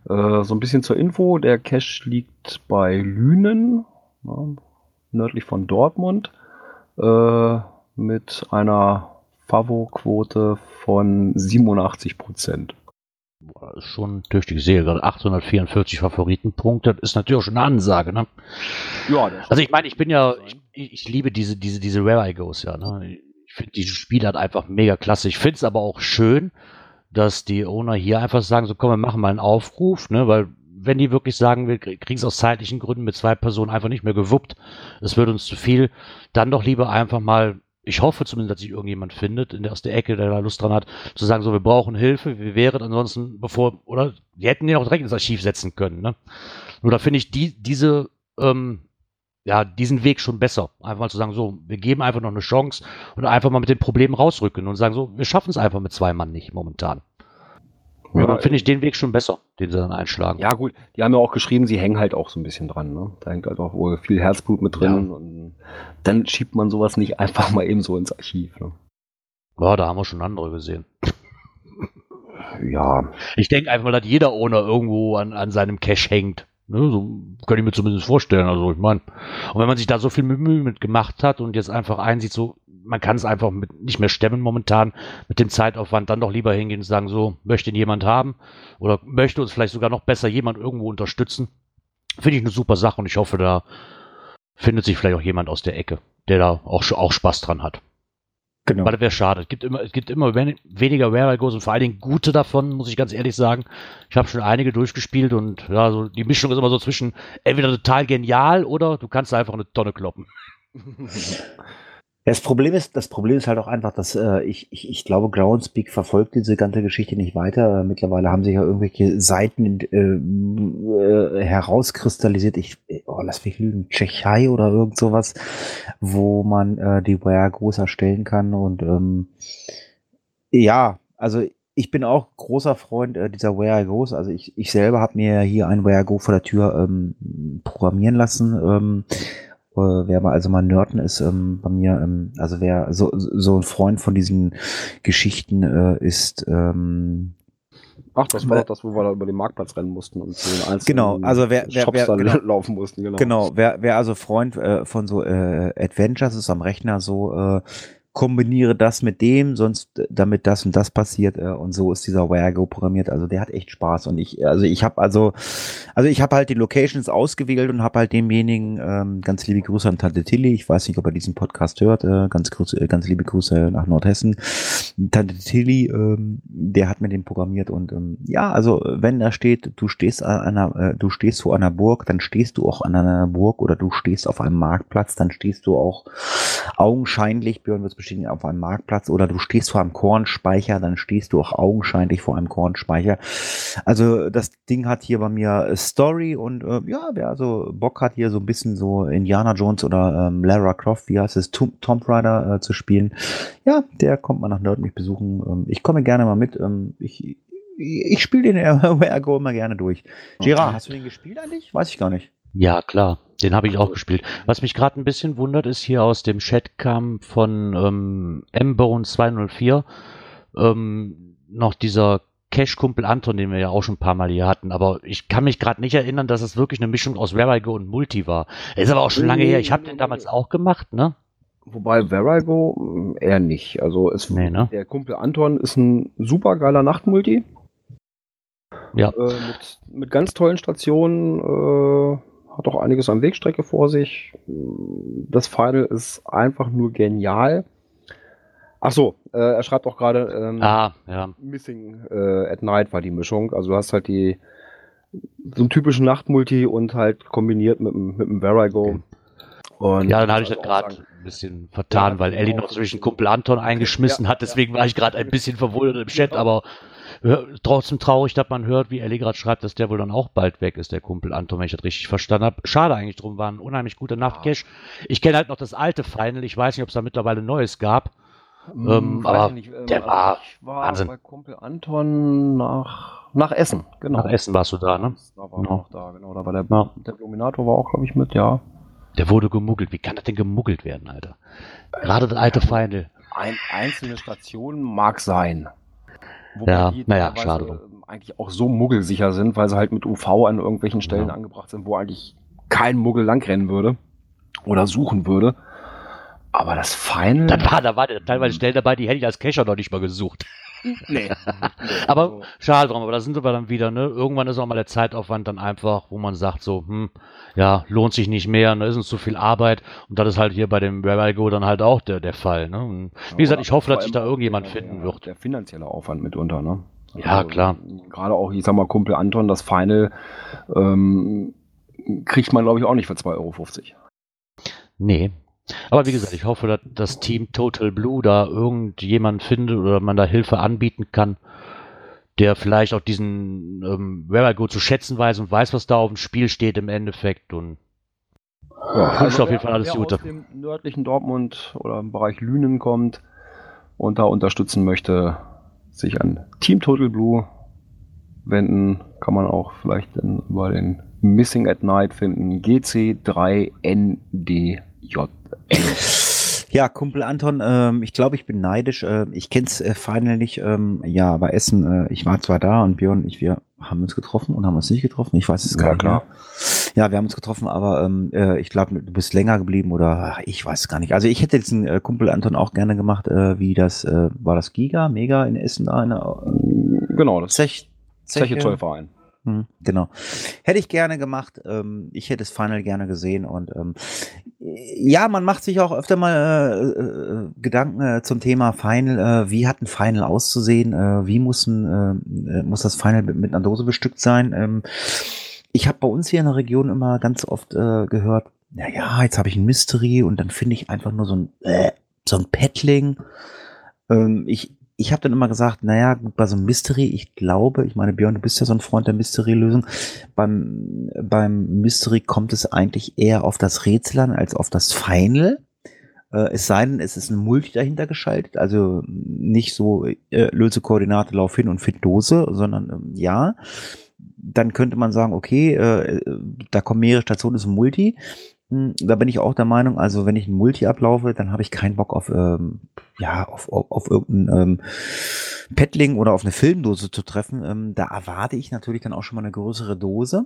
Äh, so ein bisschen zur Info, der Cache liegt bei Lünen, ja, nördlich von Dortmund, äh, mit einer Favo-Quote von 87 Prozent. Boah, das ist schon tüchtig. Ich sehe gerade 844 Favoritenpunkte. Das ist natürlich auch schon eine Ansage, ne? Ja, Also ich meine, ich bin ja, ich, ich liebe diese, diese, diese Rare I Goes, ja, ne? Ich finde dieses Spiel hat einfach mega klasse. Ich finde es aber auch schön, dass die Owner hier einfach sagen, so komm, wir machen mal einen Aufruf, ne? Weil wenn die wirklich sagen, wir kriegen es aus zeitlichen Gründen mit zwei Personen einfach nicht mehr gewuppt, es wird uns zu viel, dann doch lieber einfach mal, ich hoffe zumindest, dass sich irgendjemand findet, in der, aus der Ecke, der da Lust dran hat, zu sagen, so, wir brauchen Hilfe, wie wäre es ansonsten, bevor, oder, die hätten den auch direkt ins Archiv setzen können, ne? Nur da finde ich die, diese, ähm, ja, diesen Weg schon besser. Einfach mal zu sagen, so, wir geben einfach noch eine Chance und einfach mal mit den Problemen rausrücken und sagen, so, wir schaffen es einfach mit zwei Mann nicht momentan. Ja, dann finde ich den Weg schon besser, den sie dann einschlagen. Ja, gut, die haben ja auch geschrieben, sie hängen halt auch so ein bisschen dran. Ne? Da hängt halt auch wohl viel Herzblut mit drin. Ja. Und dann schiebt man sowas nicht einfach mal eben so ins Archiv. Ne? Ja, da haben wir schon andere gesehen. Ja, Ich denke einfach mal, dass jeder Owner irgendwo an, an seinem Cash hängt. Ne, so kann ich mir zumindest vorstellen. Also ich meine, und wenn man sich da so viel Mühe mit gemacht hat und jetzt einfach einsieht, so, man kann es einfach mit, nicht mehr stemmen momentan mit dem Zeitaufwand, dann doch lieber hingehen und sagen, so, möchte ihn jemand haben oder möchte uns vielleicht sogar noch besser jemand irgendwo unterstützen. Finde ich eine super Sache und ich hoffe, da findet sich vielleicht auch jemand aus der Ecke, der da auch, auch Spaß dran hat. Genau. Aber das wäre schade. Es gibt immer, es gibt immer wen- weniger Rare Goes und vor allen Dingen gute davon, muss ich ganz ehrlich sagen. Ich habe schon einige durchgespielt und ja, so die Mischung ist immer so zwischen entweder total genial oder du kannst einfach eine Tonne kloppen. Das Problem ist, das Problem ist halt auch einfach, dass äh, ich, ich, ich glaube, Groundspeak verfolgt diese ganze Geschichte nicht weiter. Äh, mittlerweile haben sich ja irgendwelche Seiten äh, äh, herauskristallisiert. Ich, oh, lass mich lügen, Tschechei oder irgend sowas, wo man äh, die Wire-Gos erstellen kann. Und ähm, ja, also ich bin auch großer Freund äh, dieser Where I Goes. Also ich, ich selber habe mir hier ein Where I Go vor der Tür ähm, programmieren lassen. Ähm, äh, wer mal also mal Nörden ist ähm, bei mir, ähm, also wer so, so ein Freund von diesen Geschichten äh, ist, ähm, Ach, das war doch das, wo wir da über den Marktplatz rennen mussten und zu den einzelnen Genau, also wer- wer- Shops wer- genau. laufen mussten. Genau. Genau, wer, wer also Freund äh, von so äh, Adventures ist am Rechner, so äh, kombiniere das mit dem, sonst äh, damit das und das passiert äh, und so ist dieser Where programmiert. Also der hat echt Spaß und ich, also ich habe also, also ich habe halt die Locations ausgewählt und habe halt demjenigen ähm, ganz liebe Grüße an Tante Tilly. Ich weiß nicht, ob er diesen Podcast hört. Äh, ganz Grüße, äh, ganz liebe Grüße nach Nordhessen. Tante Tilly, ähm, der hat mir den programmiert und ähm, ja, also wenn da steht, du stehst an einer, äh, du stehst vor einer Burg, dann stehst du auch an einer Burg oder du stehst auf einem Marktplatz, dann stehst du auch augenscheinlich, Björn wird es bestätigen, auf einem Marktplatz oder du stehst vor einem Kornspeicher, dann stehst du auch augenscheinlich vor einem Kornspeicher. Also das Ding hat hier bei mir äh, Story und äh, ja, wer also Bock hat hier so ein bisschen so Indiana Jones oder ähm, Lara Croft, wie heißt es, Tom, Tomb Raider äh, zu spielen, ja, der kommt mal nach Nerd mich besuchen. Ähm, ich komme gerne mal mit. Ähm, ich ich spiele den Ergo immer gerne durch. Gerard, hast du den gespielt eigentlich? Weiß ich gar nicht. Ja, klar, den habe ich auch gespielt. Was mich gerade ein bisschen wundert, ist hier aus dem Chat kam von ähm, M-Bone 204 ähm, noch dieser Cash-Kumpel Anton, den wir ja auch schon ein paar Mal hier hatten. Aber ich kann mich gerade nicht erinnern, dass es wirklich eine Mischung aus Where I Go und Multi war. Ist aber auch schon lange her. Ich habe den damals auch gemacht, ne? Wobei Verago mh, eher nicht. Also es, Nee, ne? der Kumpel Anton ist ein super geiler Nachtmulti. Ja. Äh, mit, mit ganz tollen Stationen. Äh, hat auch einiges an Wegstrecke vor sich. Das Final ist einfach nur genial. Ach so, äh, er schreibt auch gerade, ähm, Ah, ja. Missing äh, at Night war die Mischung. Also du hast halt die so einen typischen Nachtmulti und halt kombiniert mit, dem- mit dem Where I Go. Und Ja, dann hatte ich das gerade ein bisschen vertan, Ja, weil Ellie noch zwischen Kumpel Anton eingeschmissen Ja, hat. Deswegen war ich gerade ein bisschen verwundert im Chat, aber trotzdem traurig, dass man hört, wie Ellie gerade schreibt, dass der wohl dann auch bald weg ist, der Kumpel Anton, wenn ich das richtig verstanden habe. Schade eigentlich drum, war ein unheimlich guter Nachtcash. Ich kenne halt noch das alte Final. Ich weiß nicht, ob es da mittlerweile Neues gab. Hm, Ähm, aber ich nicht, ähm, der war ich war Wahnsinn. bei Kumpel Anton nach, nach Essen, genau. Nach Essen warst du da, ne? Da war Genau. da, genau. Da war der, Ja. der Dominator war auch, glaube ich, mit, ja. Der wurde gemuggelt. Wie kann das denn gemuggelt werden, Alter? Gerade das alte Final. Ein, einzelne Stationen mag sein. Ja, die naja, schade drum. ähm, eigentlich auch so muggelsicher sind, weil sie halt mit UV an irgendwelchen Stellen Ja. angebracht sind, wo eigentlich kein Muggel langrennen würde oder suchen würde. Aber das Final. Da war, da war der teilweise Stellen dabei, die hätte ich als Cacher noch nicht mal gesucht. nee. Aber Also, schade drum, aber da sind wir dann wieder, ne? Irgendwann ist auch mal der Zeitaufwand dann einfach, wo man sagt so, hm, ja, lohnt sich nicht mehr, da ist uns zu viel Arbeit. Und das ist halt hier bei dem Go dann halt auch der, der Fall, ne? Und wie gesagt, ich hoffe, dass sich da irgendjemand der, finden der, wird. Der finanzielle Aufwand mitunter, ne? Ja, klar. Gerade auch, ich sag mal, Kumpel Anton, das Final ähm, kriegt man, glaube ich, auch nicht für 2,50 Euro. Nee. Aber wie gesagt, ich hoffe, dass das Team Total Blue da irgendjemand findet oder man da Hilfe anbieten kann, der vielleicht auch diesen ähm, Where I Go zu schätzen weiß und weiß, was da auf dem Spiel steht im Endeffekt. Und Ja, Wünsche auf jeden Fall alles Gute. aus dem nördlichen Dortmund oder im Bereich Lünen kommt und da unterstützen möchte, sich an Team Total Blue wenden, kann man auch vielleicht dann über den Missing at Night finden. GC3NDJN. Ja, Kumpel Anton, ähm, ich glaube, ich bin neidisch. Äh, ich kenn's äh, Final nicht. Ähm, ja, bei Essen, äh, ich war zwar da und Björn und ich, wir haben uns getroffen und haben uns nicht getroffen. Ich weiß es gar Ja, nicht. klar. Ja, wir haben uns getroffen, aber ähm, äh, ich glaube, du bist länger geblieben oder ich weiß es gar nicht. Also ich hätte jetzt einen äh, Kumpel Anton auch gerne gemacht, äh, wie das, äh, war das Giga, Mega in Essen da? In äh, Genau, das Zech, Zeche Zollverein. hm, Genau. Hätte ich gerne gemacht. Ähm, ich hätte das Final gerne gesehen und ähm, ja, man macht sich auch öfter mal äh, äh, Gedanken äh, zum Thema Final. Äh, wie hat ein Final auszusehen? Äh, wie muss, ein, äh, muss das Final mit, mit einer Dose bestückt sein? Ähm, ich habe bei uns hier in der Region immer ganz oft äh, gehört, na ja, jetzt habe ich ein Mystery und dann finde ich einfach nur so ein äh, so ein Paddling. Ähm, ich ich habe dann immer gesagt, naja, gut, bei so einem Mystery, ich glaube, ich meine, Björn, du bist ja so ein Freund der Mystery-Lösung. Beim, beim Mystery kommt es eigentlich eher auf das Rätsel an als auf das Final. Äh, es sei denn, es ist ein Multi dahinter geschaltet, also nicht so äh, löse Koordinate, lauf hin und find Dose, sondern ähm, ja. Dann könnte man sagen, okay, äh, da kommen mehrere Stationen, ist ein Multi. Da bin ich auch der Meinung, also wenn ich ein Multi ablaufe, dann habe ich keinen Bock auf, ähm, ja, auf, auf, auf irgendein ähm, Paddling oder auf eine Filmdose zu treffen. Ähm, da erwarte ich natürlich dann auch schon mal eine größere Dose.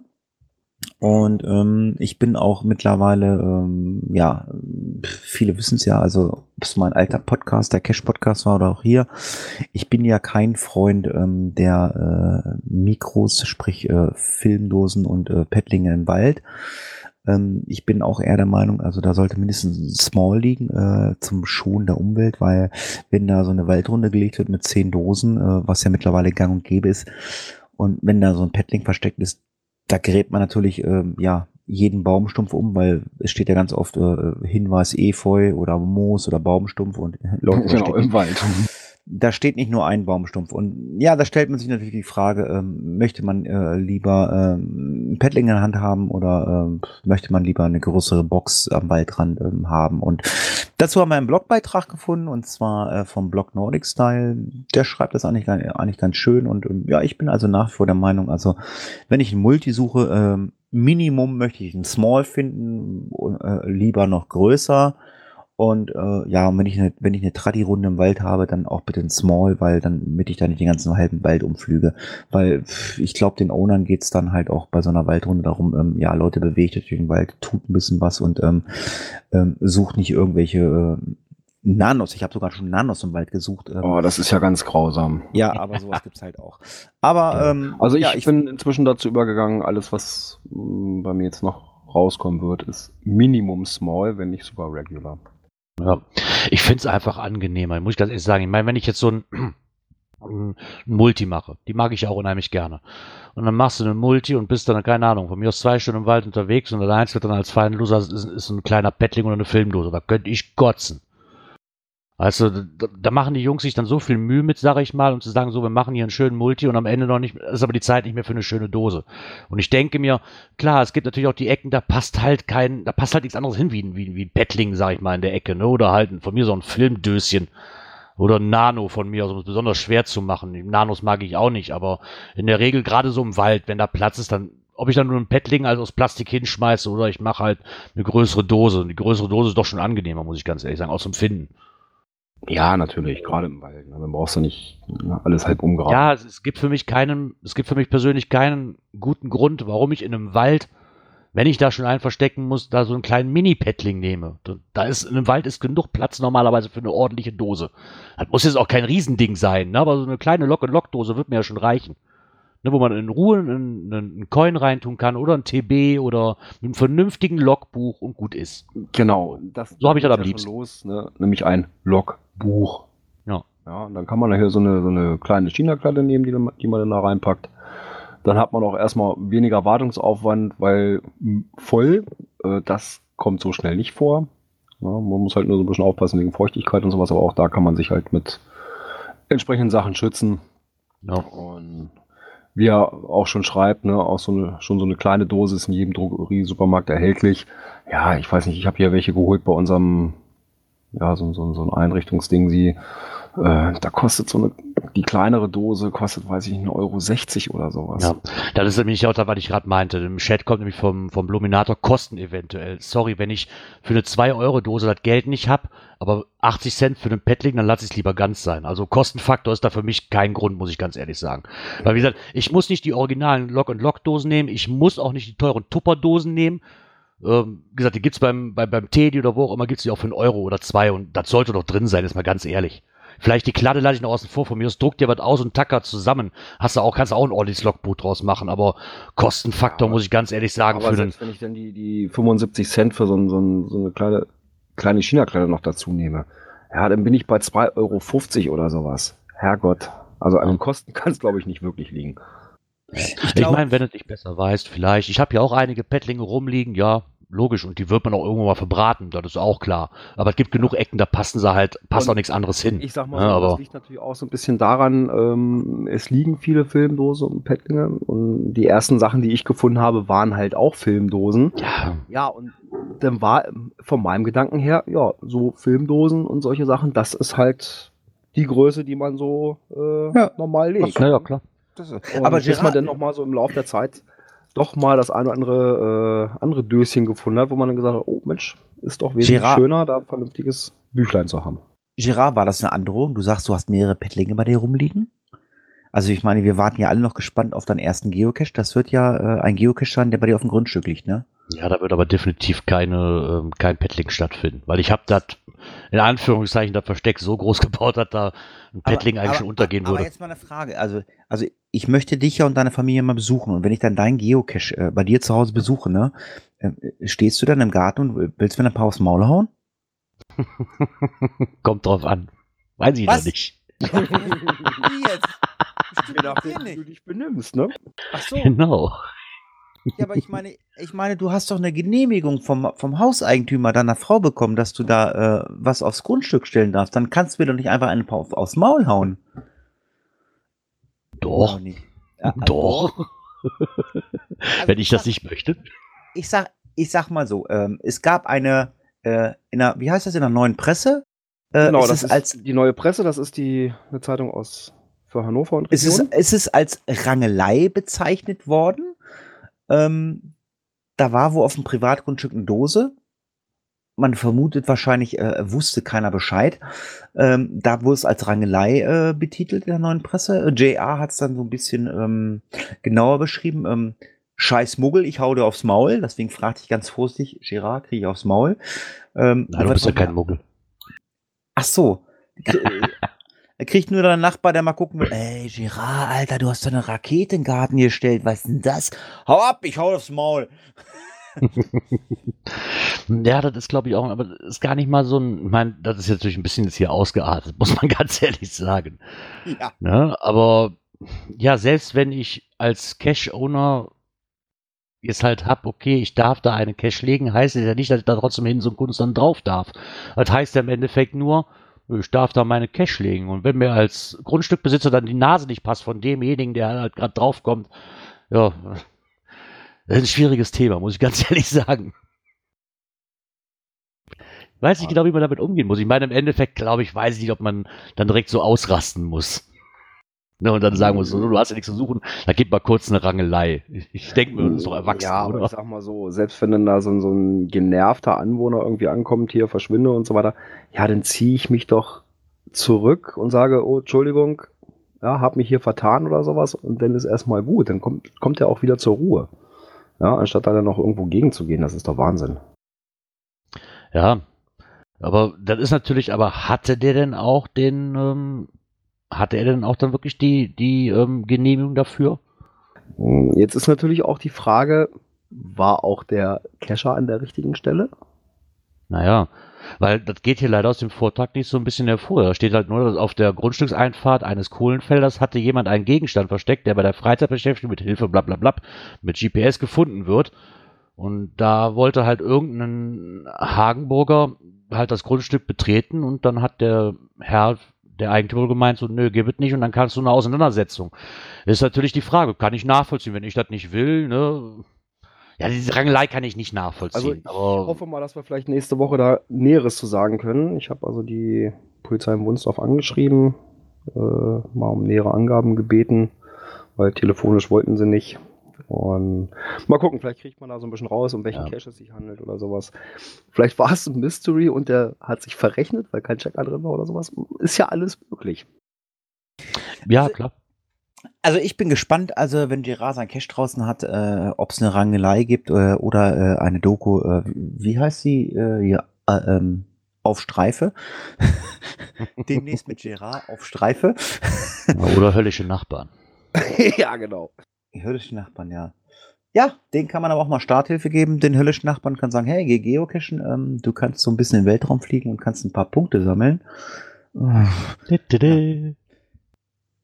Und ähm, ich bin auch mittlerweile, ähm, ja, viele wissen es ja, also ob es mein alter Podcast, der Cash-Podcast war oder auch hier, ich bin ja kein Freund ähm, der äh, Mikros, sprich äh, Filmdosen und äh, Paddlinge im Wald. Ähm, ich bin auch eher der Meinung, also da sollte mindestens ein Small liegen äh, zum Schonen der Umwelt, weil wenn da so eine Waldrunde gelegt wird mit zehn Dosen, äh, was ja mittlerweile gang und gäbe ist, und wenn da so ein Paddling versteckt ist, da gräbt man natürlich ähm, ja jeden Baumstumpf um, weil es steht ja ganz oft äh, Hinweis Efeu oder Moos oder Baumstumpf und Leute, Genau, im Wald. Da steht nicht nur ein Baumstumpf. Und ja, da stellt man sich natürlich die Frage, ähm, möchte man äh, lieber ähm, ein Paddling in der Hand haben oder ähm, möchte man lieber eine größere Box am Waldrand ähm, haben? Und dazu haben wir einen Blogbeitrag gefunden und zwar äh, vom Blog Nordic Style. Der schreibt das eigentlich, eigentlich ganz schön und ähm, ja, ich bin also nach wie vor der Meinung, also wenn ich ein Multi suche, ähm, Minimum möchte ich ein Small finden, äh, lieber noch größer. Und äh, ja, und wenn ich eine, wenn ich eine Tradi-Runde im Wald habe, dann auch bitte ein Small, weil dann damit ich da nicht den ganzen halben Wald umflüge. Weil pff, ich glaube, den Ownern geht's dann halt auch bei so einer Waldrunde darum, ähm, ja, Leute, bewegt euch durch den Wald, tut ein bisschen was und ähm, ähm, sucht nicht irgendwelche äh, Nanos. Ich habe sogar schon Nanos im Wald gesucht. Ähm, Oh, das ist ja ganz grausam. Ja, aber sowas gibt's halt auch. Aber ähm, Also ich, ja, bin inzwischen dazu übergegangen, alles, was mh, bei mir jetzt noch rauskommen wird, ist Minimum Small, wenn nicht sogar Regular. Ja. Ich finde es einfach angenehmer, muss ich ganz ehrlich sagen. Ich meine, wenn ich jetzt so ein, ein Multi mache, die mag ich auch unheimlich gerne. Und dann machst du einen Multi und bist dann, keine Ahnung, von mir aus zwei Stunden im Wald unterwegs und eins wird dann als Feinloser ist, ist ein kleiner Pettling oder eine Filmdose. Da könnte ich kotzen. Also da, da, machen die Jungs sich dann so viel Mühe mit, sage ich mal, um zu sagen, so, wir machen hier einen schönen Multi und am Ende noch nicht, ist aber die Zeit nicht mehr für eine schöne Dose. Und ich denke mir, klar, es gibt natürlich auch die Ecken, da passt halt kein, da passt halt nichts anderes hin wie, wie, wie ein Bettling, sag ich mal, in der Ecke, ne? Oder halt von mir so ein Filmdöschen. Oder ein Nano von mir, also um es besonders schwer zu machen. Nanos mag ich auch nicht, aber in der Regel gerade so im Wald, wenn da Platz ist, dann ob ich dann nur ein Pettling also aus Plastik hinschmeiße oder ich mache halt eine größere Dose. Und die größere Dose ist doch schon angenehmer, muss ich ganz ehrlich sagen, aus dem Finden. Ja, natürlich, gerade im Wald. Ne? Dann brauchst du nicht ne, alles halb umgraben. Ja, es, es, gibt für mich keinen, es gibt für mich persönlich keinen guten Grund, warum ich in einem Wald, wenn ich da schon einen verstecken muss, da so einen kleinen Mini-Paddling nehme. Da ist, in einem Wald ist genug Platz normalerweise für eine ordentliche Dose. Das muss jetzt auch kein Riesending sein, ne? aber so eine kleine Lock-and-Lock-Dose wird mir ja schon reichen. Ne, wo man in Ruhe einen, einen Coin reintun kann oder ein TB oder einen vernünftigen Logbuch und gut ist. Genau, das so habe ich das am liebsten. Los, ne? Nämlich ein Logbuch. Ja. Ja, und dann kann man hier so eine, so eine kleine China-Klatte nehmen, die, die man dann da reinpackt. Dann hat man auch erstmal weniger Wartungsaufwand, weil voll, äh, das kommt so schnell nicht vor. Ja, man muss halt nur so ein bisschen aufpassen wegen Feuchtigkeit und sowas, aber auch da kann man sich halt mit entsprechenden Sachen schützen. Ja. Und wie er auch schon schreibt, ne, auch so eine, schon so eine kleine Dose ist in jedem Drogerie-Supermarkt erhältlich. Ja, ich weiß nicht, ich habe hier welche geholt bei unserem, ja, so, so, so ein Einrichtungsding, sie äh, da kostet so eine, die kleinere Dose kostet, weiß ich nicht, 1,60 Euro oder sowas. Ja, das ist nämlich auch da, was ich gerade meinte. Im Chat kommt nämlich vom, vom Luminator Kosten eventuell. Sorry, wenn ich für eine 2-Euro-Dose das Geld nicht habe, aber 80 Cent für einen Petling, dann lasse ich es lieber ganz sein. Also Kostenfaktor ist da für mich kein Grund, muss ich ganz ehrlich sagen. Weil wie gesagt, ich muss nicht die originalen Lock-and-Lock-Dosen nehmen, ich muss auch nicht die teuren Tupper-Dosen nehmen. Ähm, wie gesagt, die gibt's beim, beim, beim Teddy oder wo auch immer, gibt's die auch für einen Euro oder zwei und das sollte doch drin sein, ist mal ganz ehrlich. Vielleicht die Kladde lasse ich noch außen vor von mir. Das druckt dir was aus und tacker zusammen. Hast du auch, kannst du auch ein ordentliches Logbuch draus machen, aber Kostenfaktor, ja, muss ich ganz ehrlich sagen. Aber für selbst wenn ich dann die, die 75 Cent für so, ein, so, ein, so eine kleine, kleine China-Kleider noch dazu nehme, ja, dann bin ich bei 2,50 Euro oder sowas. Herrgott. Also an den Kosten kann es, glaube ich, nicht wirklich liegen. Ich, ich meine, wenn du dich besser weißt, vielleicht. Ich habe ja auch einige Pettlinge rumliegen, ja, logisch. Und die wird man auch irgendwann mal verbraten, das ist auch klar. Aber es gibt genug Ecken, da passen sie halt, passt und auch nichts anderes hin. Ich sag mal, ja, so, das liegt natürlich auch so ein bisschen daran, ähm, es liegen viele Filmdosen und Packlinge. Und die ersten Sachen, die ich gefunden habe, waren halt auch Filmdosen. Ja. Ja, und dann war von meinem Gedanken her, ja, so Filmdosen und solche Sachen, das ist halt die Größe, die man so äh, ja. normal legt. Ja, ja, klar. Aber bis man dann noch mal so im Laufe der Zeit doch mal das eine oder andere, äh, andere Döschen gefunden hat, wo man dann gesagt hat, oh Mensch, ist doch wesentlich Gerard, schöner, da ein vernünftiges Büchlein zu haben. Gerard, war das eine Androhung? Du sagst, du hast mehrere Pettlinge bei dir rumliegen? Also ich meine, wir warten ja alle noch gespannt auf deinen ersten Geocache. Das wird ja äh, ein Geocache sein, der bei dir auf dem Grundstück liegt, ne? Ja, da wird aber definitiv keine, ähm, kein Pettling stattfinden, weil ich habe das in Anführungszeichen das Versteck so groß gebaut, dass da ein Pettling eigentlich aber, schon untergehen würde. Aber jetzt mal eine Frage. Also, also ich möchte dich ja und deine Familie mal besuchen. Und wenn ich dann deinen Geocache äh, bei dir zu Hause besuche, ne, äh, stehst du dann im Garten und willst mir ein paar aufs Maul hauen? Kommt drauf an. Weiß ich Was? noch nicht. Wie jetzt? Je nachdem, wie du dich benimmst, ne? Ach so. Genau. Ja, aber ich meine, ich meine, du hast doch eine Genehmigung vom, vom Hauseigentümer deiner Frau bekommen, dass du da äh, was aufs Grundstück stellen darfst. Dann kannst du mir doch nicht einfach einen auf, aufs Maul hauen. Doch. Ja, Doch. Also Wenn ich das nicht möchte. Ich sag, ich sag mal so, ähm, es gab eine, äh, in der, wie heißt das, in der neuen Presse? Äh, genau, das ist als, die neue Presse, das ist die eine Zeitung aus für Hannover und Region. Es ist, es ist als Rangelei bezeichnet worden. Ähm, da war wo auf dem Privatgrundstück eine Dose. Man vermutet wahrscheinlich, äh, wusste keiner Bescheid. Ähm, da wurde es als Rangelei äh, betitelt in der neuen Presse. JR hat es dann so ein bisschen ähm, genauer beschrieben. Ähm, Scheiß Muggel, ich hau dir aufs Maul. Deswegen fragte ich ganz vorsichtig, Gerard, kriege ich aufs Maul. Ähm, Nein, du bist ja kein Muggel. Ach so. Er kriegt nur der Nachbar, der mal gucken will. Ey, Girard, Alter, du hast so eine Rakete in den Garten gestellt. Was ist denn das? Hau ab, ich hau aufs Maul. Ja, das ist, glaube ich, auch, aber das ist gar nicht mal so ein, ich meine, das ist jetzt natürlich ein bisschen jetzt hier ausgeartet, muss man ganz ehrlich sagen. Ja. Ne? Aber ja, selbst wenn ich als Cash-Owner jetzt halt hab, okay, ich darf da eine Cash legen, heißt es ja nicht, dass ich da trotzdem hin so ein Kunst dann drauf darf. Das heißt ja im Endeffekt nur, ich darf da meine Cash legen. Und wenn mir als Grundstückbesitzer dann die Nase nicht passt von demjenigen, der halt gerade draufkommt, ja, das ist ein schwieriges Thema, muss ich ganz ehrlich sagen. Ich weiß nicht genau, wie man damit umgehen muss. Ich meine, im Endeffekt, glaube ich, weiß ich nicht, ob man dann direkt so ausrasten muss. Ne, und dann sagen muss, so, du hast ja nichts zu suchen, da gibt mal kurz eine Rangelei. Ich, denke mir, das ist doch erwachsen, Ja, aber oder? ich sag mal so, selbst wenn dann da so, ein- so ein genervter Anwohner irgendwie ankommt, hier verschwinde und so weiter, ja, dann ziehe ich mich doch zurück und sage, oh, Entschuldigung, ja, hab mich hier vertan oder sowas und dann ist erstmal gut, dann kommt, kommt er auch wieder zur Ruhe. Ja, anstatt da dann noch irgendwo gegenzugehen, das ist doch Wahnsinn. Ja, aber das ist natürlich, aber hatte der denn auch den, ähm, hatte er denn auch dann wirklich die, die ähm, Genehmigung dafür? Hm, Jetzt ist natürlich auch die Frage, war auch der Cacher an der richtigen Stelle? Naja, weil das geht hier leider aus dem Vortrag nicht so ein bisschen hervor. Da steht halt nur, dass auf der Grundstückseinfahrt eines Kohlenfelders hatte jemand einen Gegenstand versteckt, der bei der Freizeitbeschäftigung mit Hilfe blablabla mit GPS gefunden wird. Und da wollte halt irgendein Hagenburger halt das Grundstück betreten und dann hat der Herr, der Eigentümer gemeint, so, nö, gib es nicht und dann kannst du eine Auseinandersetzung. Ist natürlich die Frage, kann ich nachvollziehen, wenn ich das nicht will, ne? Ja, diese Rangelei kann ich nicht nachvollziehen. Also ich hoffe mal, dass wir vielleicht nächste Woche da Näheres zu sagen können. Ich habe also die Polizei in Wunsdorf angeschrieben, äh, mal um nähere Angaben gebeten, weil telefonisch wollten sie nicht. Und mal gucken, vielleicht kriegt man da so ein bisschen raus, um welchen Ja. Cache es sich handelt oder sowas. Vielleicht war es ein Mystery und der hat sich verrechnet, weil kein Check drin war oder sowas. Ist ja alles möglich. ja, Also- klar. Also ich bin gespannt, also wenn Gerard sein Cash draußen hat, äh, ob es eine Rangelei gibt äh, oder äh, eine Doku, äh, wie heißt sie? Äh, ja, äh, ähm, auf Streife. Demnächst mit Gerard auf Streife. Oder höllische Nachbarn. ja, genau. Die höllischen Nachbarn, ja. Ja, den kann man aber auch mal Starthilfe geben. Den höllischen Nachbarn kann sagen, hey, geh geocachen, ähm, du kannst so ein bisschen in den Weltraum fliegen und kannst ein paar Punkte sammeln. Ja,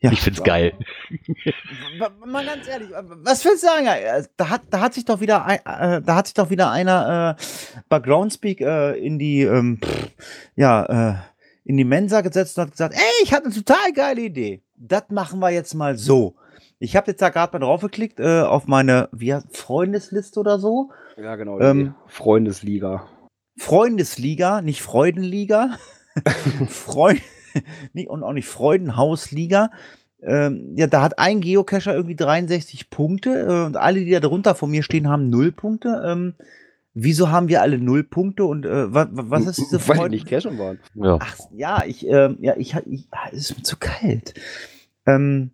Ich find's geil. Ma- Mal ganz ehrlich, was willst du sagen? Äh, Da hat, da hat sich doch wieder, ein, äh, da hat sich doch wieder einer äh, bei Groundspeak äh, in die, ähm, pff, ja, äh, in die Mensa gesetzt und hat gesagt, ey, ich hatte eine total geile Idee. Das machen wir jetzt mal so. Ich habe jetzt da gerade mal drauf geklickt äh, auf meine wie heißt- Freundesliste oder so. Ja, genau. Ähm, Freundesliga. Freundesliga, nicht Freudenliga. Freund und auch nicht Freudenhausliga. Ähm, ja, da hat ein Geocacher irgendwie 63 Punkte äh, und alle, die da drunter von mir stehen, haben null Punkte. Ähm, wieso haben wir alle null Punkte und äh, was, was ist diese Weil die nicht cashen waren. Ja. Ach, ja, ich, ähm, ja, ich, ich, ah, es ist mir zu kalt. Ähm,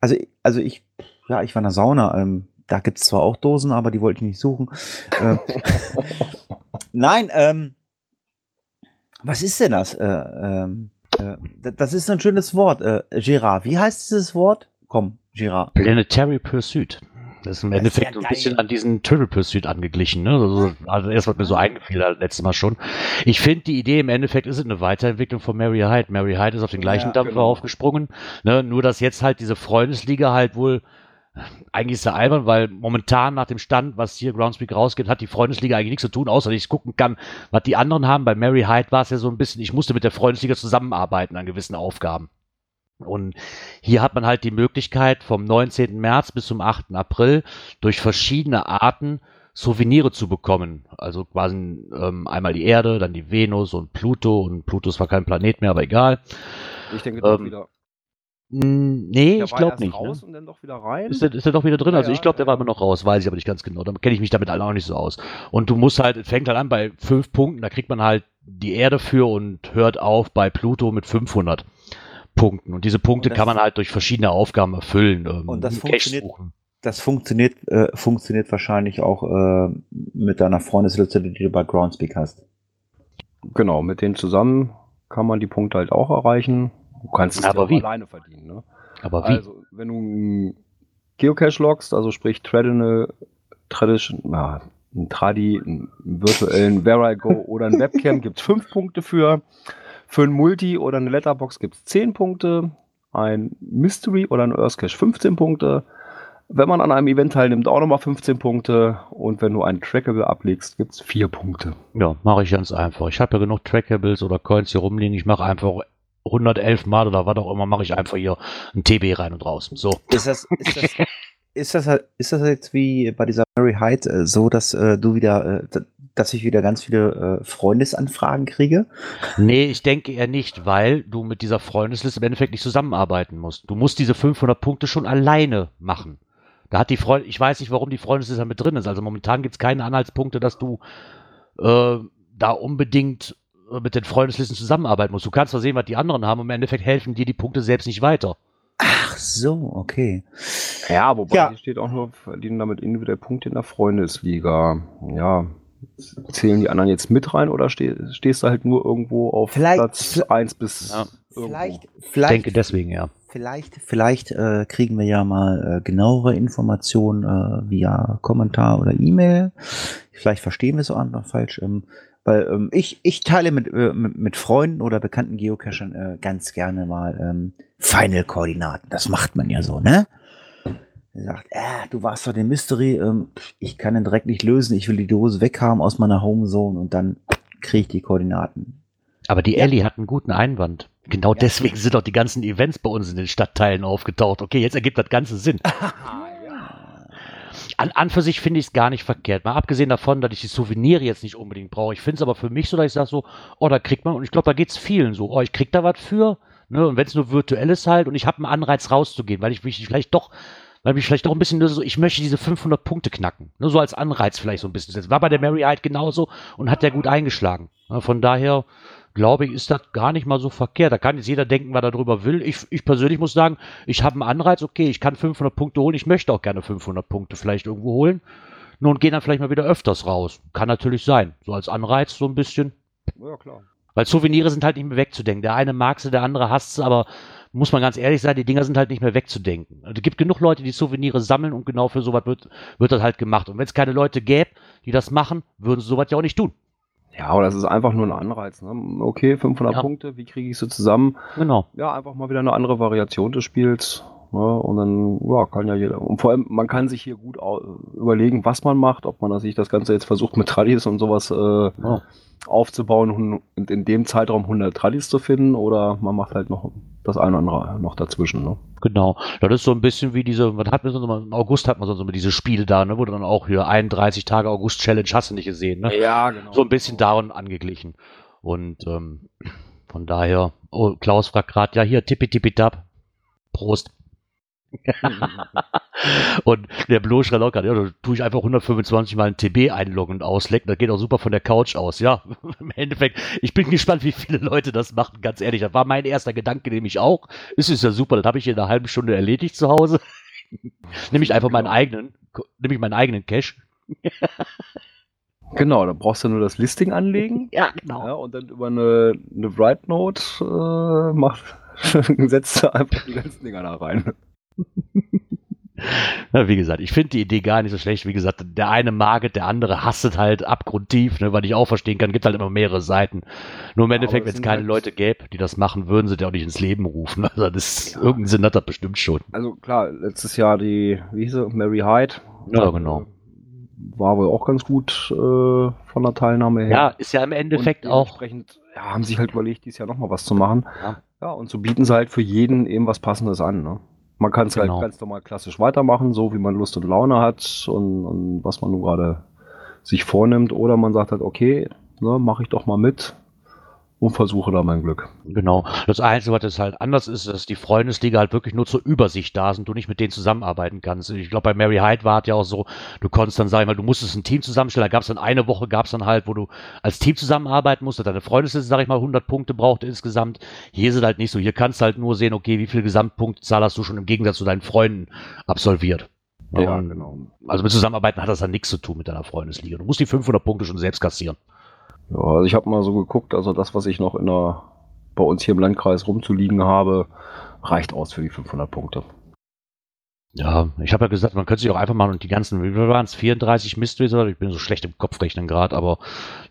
also, also ich, ja, ich war in der Sauna. Ähm, da gibt's zwar auch Dosen, aber die wollte ich nicht suchen. Ähm, nein, ähm, was ist denn das? Äh, ähm, äh, das ist ein schönes Wort. Äh, Gerard, wie heißt dieses Wort? Komm, Gerard. Planetary Pursuit. Das ist im Das ist Endeffekt ja so ein bisschen an diesen Triple Pursuit angeglichen. Ne? Also, also erst was mir so eingefiel halt letztes Mal schon. Ich finde die Idee im Endeffekt ist eine Weiterentwicklung von Mary Hyde. Mary Hyde ist auf den gleichen Ja, Dampfer genau. aufgesprungen. Ne? Nur dass jetzt halt diese Freundesliga halt wohl eigentlich ist er albern, weil momentan nach dem Stand, was hier Groundspeak rausgeht, hat die Freundesliga eigentlich nichts zu tun, außer dass ich gucken kann, was die anderen haben. Bei Mary Hyde war es ja so ein bisschen, ich musste mit der Freundesliga zusammenarbeiten an gewissen Aufgaben. Und hier hat man halt die Möglichkeit, vom 19. März bis zum 8. April durch verschiedene Arten Souvenire zu bekommen. Also quasi ähm, einmal die Erde, dann die Venus und Pluto. Und Pluto ist zwar kein Planet mehr, aber egal. Ich denke doch Ähm, wieder. Hm, nee, Der ich glaube nicht. raus Ne? und dann doch wieder rein. Ist der, ist der doch wieder drin? Ja, also ich glaube, der ja. war immer noch raus, weiß ich aber nicht ganz genau. Da kenne ich mich damit auch nicht so aus. Und du musst halt, es fängt halt an bei fünf Punkten, da kriegt man halt die Erde für und hört auf bei Pluto mit 500 Punkten. Und diese Punkte Und kann man halt durch verschiedene Aufgaben erfüllen. Ähm, Und das funktioniert-. Das funktioniert, äh, funktioniert wahrscheinlich auch äh, mit deiner Freundesliste, die du bei Groundspeak hast. Genau, mit denen zusammen kann man die Punkte halt auch erreichen. Du kannst es Aber auch wie? alleine verdienen. Ne? Aber wie? Also, wenn du einen Geocache loggst, also sprich Traditional, Tradition, ja, einen Tradi, einen virtuellen Where I Go oder ein Webcam gibt es 5 Punkte für. Für ein Multi oder eine Letterbox gibt es 10 Punkte. Ein Mystery oder ein Earth Cache 15 Punkte. Wenn man an einem Event teilnimmt, auch nochmal 15 Punkte. Und wenn du ein Trackable ablegst, gibt es 4 Punkte. Ja, mache ich ganz einfach. Ich habe ja genug Trackables oder Coins hier rumliegen. Ich mache einfach 111 Mal oder was auch immer, mache ich einfach hier ein TB rein und raus. So. Ist das, ist das, ist das, ist das jetzt wie bei dieser Mary Hyde äh, so, dass äh, du wieder, äh, dass ich wieder ganz viele äh, Freundesanfragen kriege? Nee, ich denke eher nicht, weil du mit dieser Freundesliste im Endeffekt nicht zusammenarbeiten musst. Du musst diese 500 Punkte schon alleine machen. Da hat die Freund, ich weiß nicht, warum die Freundesliste mit drin ist. Also momentan gibt es keine Anhaltspunkte, dass du äh, da unbedingt mit den Freundeslisten zusammenarbeiten musst. Du kannst zwar sehen, was die anderen haben, und im Endeffekt helfen dir die Punkte selbst nicht weiter. Ach so, okay. Ja, wobei Ja. hier steht auch nur, verdienen damit individuell Punkte in der Freundesliga. Ja, zählen die anderen jetzt mit rein oder steh, stehst du halt nur irgendwo auf Vielleicht- Platz vi- 1 bis Ja. irgendwo? Vielleicht, Ich vielleicht, denke deswegen, ja. vielleicht, vielleicht äh, kriegen wir ja mal äh, genauere Informationen äh, via Kommentar oder E-Mail. Vielleicht verstehen wir es auch einfach falsch. Ähm, weil ähm, ich, ich teile mit, äh, mit, mit Freunden oder bekannten Geocachern äh, ganz gerne mal ähm, Final-Koordinaten. Das macht man ja so, ne? Er sagt, äh, du warst doch den Mystery, ähm, ich kann den Dreck nicht lösen, ich will die Dose weghaben aus meiner Homezone und dann kriege ich die Koordinaten. Aber die Ja. Ellie hat einen guten Einwand. Genau Ja. deswegen sind auch die ganzen Events bei uns in den Stadtteilen aufgetaucht. Okay, jetzt ergibt das Ganze Sinn. An, an für sich finde ich es gar nicht verkehrt. Mal abgesehen davon, dass ich die Souvenire jetzt nicht unbedingt brauche. Ich finde es aber für mich so, dass ich sage so, oh, da kriegt man, und ich glaube, da geht es vielen so, oh, ich krieg da was für. Ne? Und wenn es nur virtuell ist halt, und ich habe einen Anreiz rauszugehen, weil ich mich vielleicht doch, weil mich vielleicht doch ein bisschen so, ich möchte diese 500 Punkte knacken. Ne? So als Anreiz vielleicht so ein bisschen. Das war bei der Mary halt genauso und hat der gut eingeschlagen. Ne? Von daher glaube ich, ist das gar nicht mal so verkehrt. Da kann jetzt jeder denken, was er darüber will. Ich, ich persönlich muss sagen, ich habe einen Anreiz, okay, ich kann 500 Punkte holen, ich möchte auch gerne 500 Punkte vielleicht irgendwo holen. Nun gehen dann vielleicht mal wieder öfters raus. Kann natürlich sein. So als Anreiz so ein bisschen. Ja, klar. Weil Souvenire sind halt nicht mehr wegzudenken. Der eine mag sie, der andere hasst sie, aber muss man ganz ehrlich sein, die Dinger sind halt nicht mehr wegzudenken. Es gibt genug Leute, die Souvenire sammeln und genau für sowas wird, wird das halt gemacht. Und wenn es keine Leute gäbe, die das machen, würden sie sowas ja auch nicht tun. Ja, aber das ist einfach nur ein Anreiz. Ne? Okay, 500 Ja. Punkte, wie kriege ich sie zusammen? Genau. Ja, einfach mal wieder eine andere Variation des Spiels. Ne? Und dann ja, kann ja jeder. Und vor allem, man kann sich hier gut überlegen, was man macht, ob man sich das Ganze jetzt versucht mit Tradis und sowas äh, Ja. Aufzubauen und in dem Zeitraum 100 Tradis zu finden oder man macht halt noch das eine oder andere noch dazwischen. Ne? Genau. Das ist so ein bisschen wie diese, was hat man sonst immer, im August hat man sonst immer diese Spiele da, ne, wo du dann auch hier 31 Tage August Challenge hast du nicht gesehen, ne? Ja, genau. So ein bisschen daran angeglichen. Und ähm, von daher, oh, Klaus fragt gerade, ja hier, tippi tippi tap. Prost. und der Blo schreibt auch gerade, ja, da tue ich einfach 125 mal ein TB einloggen und auslecken. Das geht auch super von der Couch aus. Ja, im Endeffekt, ich bin gespannt, wie viele Leute das machen, ganz ehrlich. Das war mein erster Gedanke, nämlich auch. Es ist ja super, das habe ich in einer halben Stunde erledigt zu Hause. Nämlich einfach meinen eigenen, nämlich meinen eigenen Cache. Genau, da brauchst du nur das Listing anlegen. Ja, genau. Ja, und dann über eine, eine Write Note äh, macht, setzt du einfach die ganzen Dinger da rein. Ja, wie gesagt, ich finde die Idee gar nicht so schlecht. Wie gesagt, der eine mag es, der andere hasst es halt abgrundtief, ne, weil ich auch verstehen kann, gibt halt immer mehrere Seiten. Nur im Ja, Endeffekt, wenn es keine halt- Leute gäbe, die das machen, würden sie ja auch nicht ins Leben rufen. Also das irgendeinen Sinn hat das bestimmt schon. Also klar, letztes Jahr die, wie hieß sie, Mary Hyde. Ja, genau. War wohl auch ganz gut äh, von der Teilnahme her. Ja, ist ja im Endeffekt auch. Dementsprechend ja, haben sich halt überlegt, dieses Jahr nochmal was zu machen. Ja. Ja, und so bieten sie halt für jeden eben was Passendes an. Ne? Man kann es Genau. halt ganz normal klassisch weitermachen, so wie man Lust und Laune hat und, und was man nun gerade sich vornimmt. Oder man sagt halt, okay, ne, mache ich doch mal mit und versuche da mein Glück. Genau. Das Einzige, was halt anders ist, dass die Freundesliga halt wirklich nur zur Übersicht da sind, du nicht mit denen zusammenarbeiten kannst. Ich glaube, bei Mary Hyde war es ja auch so, du konntest dann sagen, weil du musstest ein Team zusammenstellen, da gab es dann eine Woche, gab es dann halt, wo du als Team zusammenarbeiten musst, deine Freundesliste, sag ich mal, 100 Punkte brauchte insgesamt. Hier ist es halt nicht so. Hier kannst du halt nur sehen, okay, wie viel Gesamtpunktzahl hast du schon im Gegensatz zu deinen Freunden absolviert. Und genau. Also mit Zusammenarbeiten hat das dann nichts zu tun mit deiner Freundesliga. Du musst die 500 Punkte schon selbst kassieren. Ja, also ich habe mal so geguckt, also das, was ich noch in der, bei uns hier im Landkreis rumzuliegen habe, reicht aus für die 500 Punkte. Ja, ich habe ja gesagt, man könnte sich auch einfach mal und die ganzen, wie waren es, 34 Mysteries oder ich bin so schlecht im Kopfrechnen gerade, aber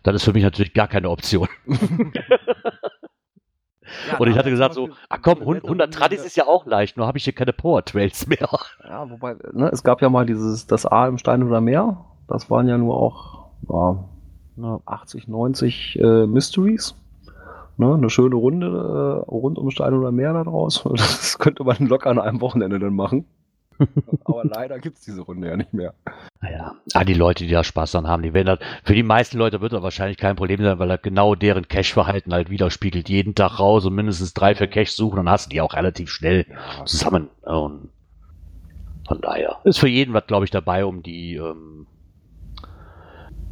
das ist für mich natürlich gar keine Option. und ich hatte gesagt so, ach komm, 100 Tradis ist ja auch leicht, nur habe ich hier keine Power Trails mehr. Ja, wobei, ne, es gab ja mal dieses, das A im Stein oder Meer, das waren ja nur auch ja, 80, 90 äh, Mysteries. Ne, eine schöne Runde äh, rund um Stein oder Meer da draus. Das könnte man locker an einem Wochenende dann machen. Aber leider gibt es diese Runde ja nicht mehr. Naja, ah, die Leute, die da Spaß dran haben, die werden halt, für die meisten Leute wird das wahrscheinlich kein Problem sein, weil er genau deren Cache-Verhalten halt widerspiegelt. Jeden Tag raus und mindestens drei für Cache suchen, dann hast du die auch relativ schnell zusammen. Und von daher ist für jeden was, glaube ich, dabei, um die ähm,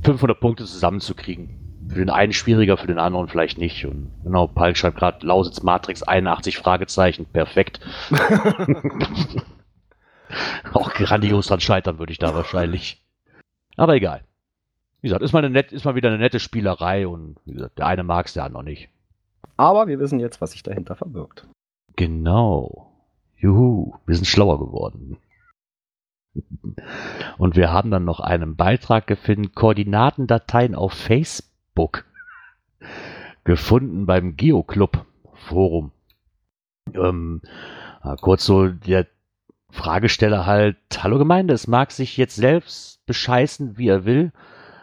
500 Punkte zusammenzukriegen. Für den einen schwieriger, für den anderen vielleicht nicht. Und genau, Palk schreibt gerade Lausitz Matrix 81 Fragezeichen, perfekt. Auch grandios dran scheitern würde ich da wahrscheinlich. Aber egal. Wie gesagt, ist mal, eine net, ist mal wieder eine nette Spielerei und wie gesagt, der eine mag es, der andere nicht. Aber wir wissen jetzt, was sich dahinter verbirgt. Genau. Juhu, wir sind schlauer geworden. Und wir haben dann noch einen Beitrag gefunden, Koordinatendateien auf Facebook. Gefunden beim Geoclub Forum. Ähm, kurz so der Fragesteller halt, hallo Gemeinde, es mag sich jetzt selbst bescheißen, wie er will,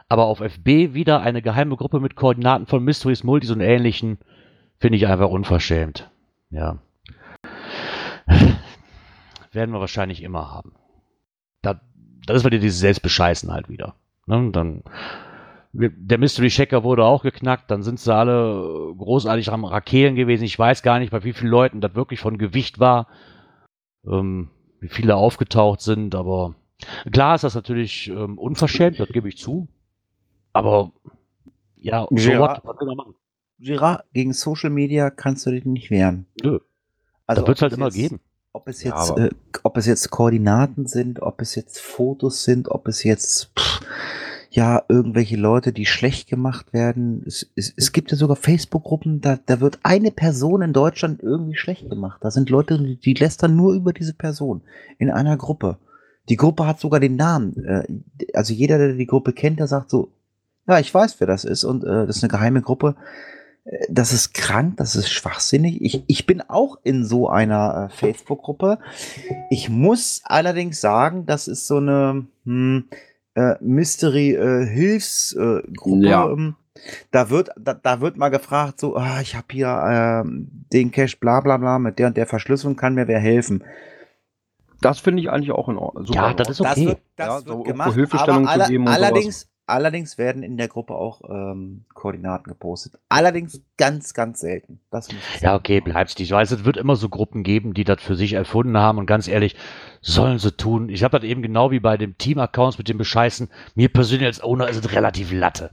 aber auf FB wieder eine geheime Gruppe mit Koordinaten von Mysteries, Multis und ähnlichen, finde ich einfach unverschämt. Ja. Werden wir wahrscheinlich immer haben. Da, das ist wieder dieses Selbstbescheißen halt wieder. Ne? Dann, der Mystery Checker wurde auch geknackt, dann sind sie alle großartig am Rakelen gewesen. Ich weiß gar nicht, bei wie vielen Leuten das wirklich von Gewicht war. Ähm, wie viele aufgetaucht sind, aber klar ist das natürlich ähm, unverschämt, das gebe ich zu. Aber ja, so Gerard, was, was machen? Gerard, gegen Social Media kannst du dich nicht wehren. Nö. Also das wird es halt immer geben. Ob es jetzt, ja, äh, ob es jetzt Koordinaten sind, ob es jetzt Fotos sind, ob es jetzt pff, ja, irgendwelche Leute, die schlecht gemacht werden. Es, es, es gibt ja sogar Facebook-Gruppen, da, da wird eine Person in Deutschland irgendwie schlecht gemacht. Da sind Leute, die, lästern nur über diese Person in einer Gruppe. Die Gruppe hat sogar den Namen. Äh, also jeder, der die Gruppe kennt, der sagt so, ja, ich weiß, wer das ist und äh, das ist eine geheime Gruppe. Äh, das ist krank, das ist schwachsinnig. Ich, ich bin auch in so einer äh, Facebook-Gruppe. Ich muss allerdings sagen, das ist so eine, hm, äh, Mystery-Hilfsgruppe. Äh, ja. Ähm, da wird, da, da, wird mal gefragt, so, ah, ich habe hier äh, den Cache, bla bla bla, mit der und der Verschlüsselung kann mir wer helfen. Das finde ich eigentlich auch in Ordnung. Ja, das ist okay. Das wird, das ja, wird so gemacht, Hilfestellung aber aller, allerdings, allerdings werden in der Gruppe auch ähm, Koordinaten gepostet. Allerdings ganz, ganz selten. ja, okay, bleibst Ich weiß, es wird immer so Gruppen geben, die das für sich erfunden haben und ganz ehrlich, sollen sie tun. Ich habe das eben genau wie bei dem Team-Accounts mit dem Bescheißen. Mir persönlich als Owner ist es relativ Latte.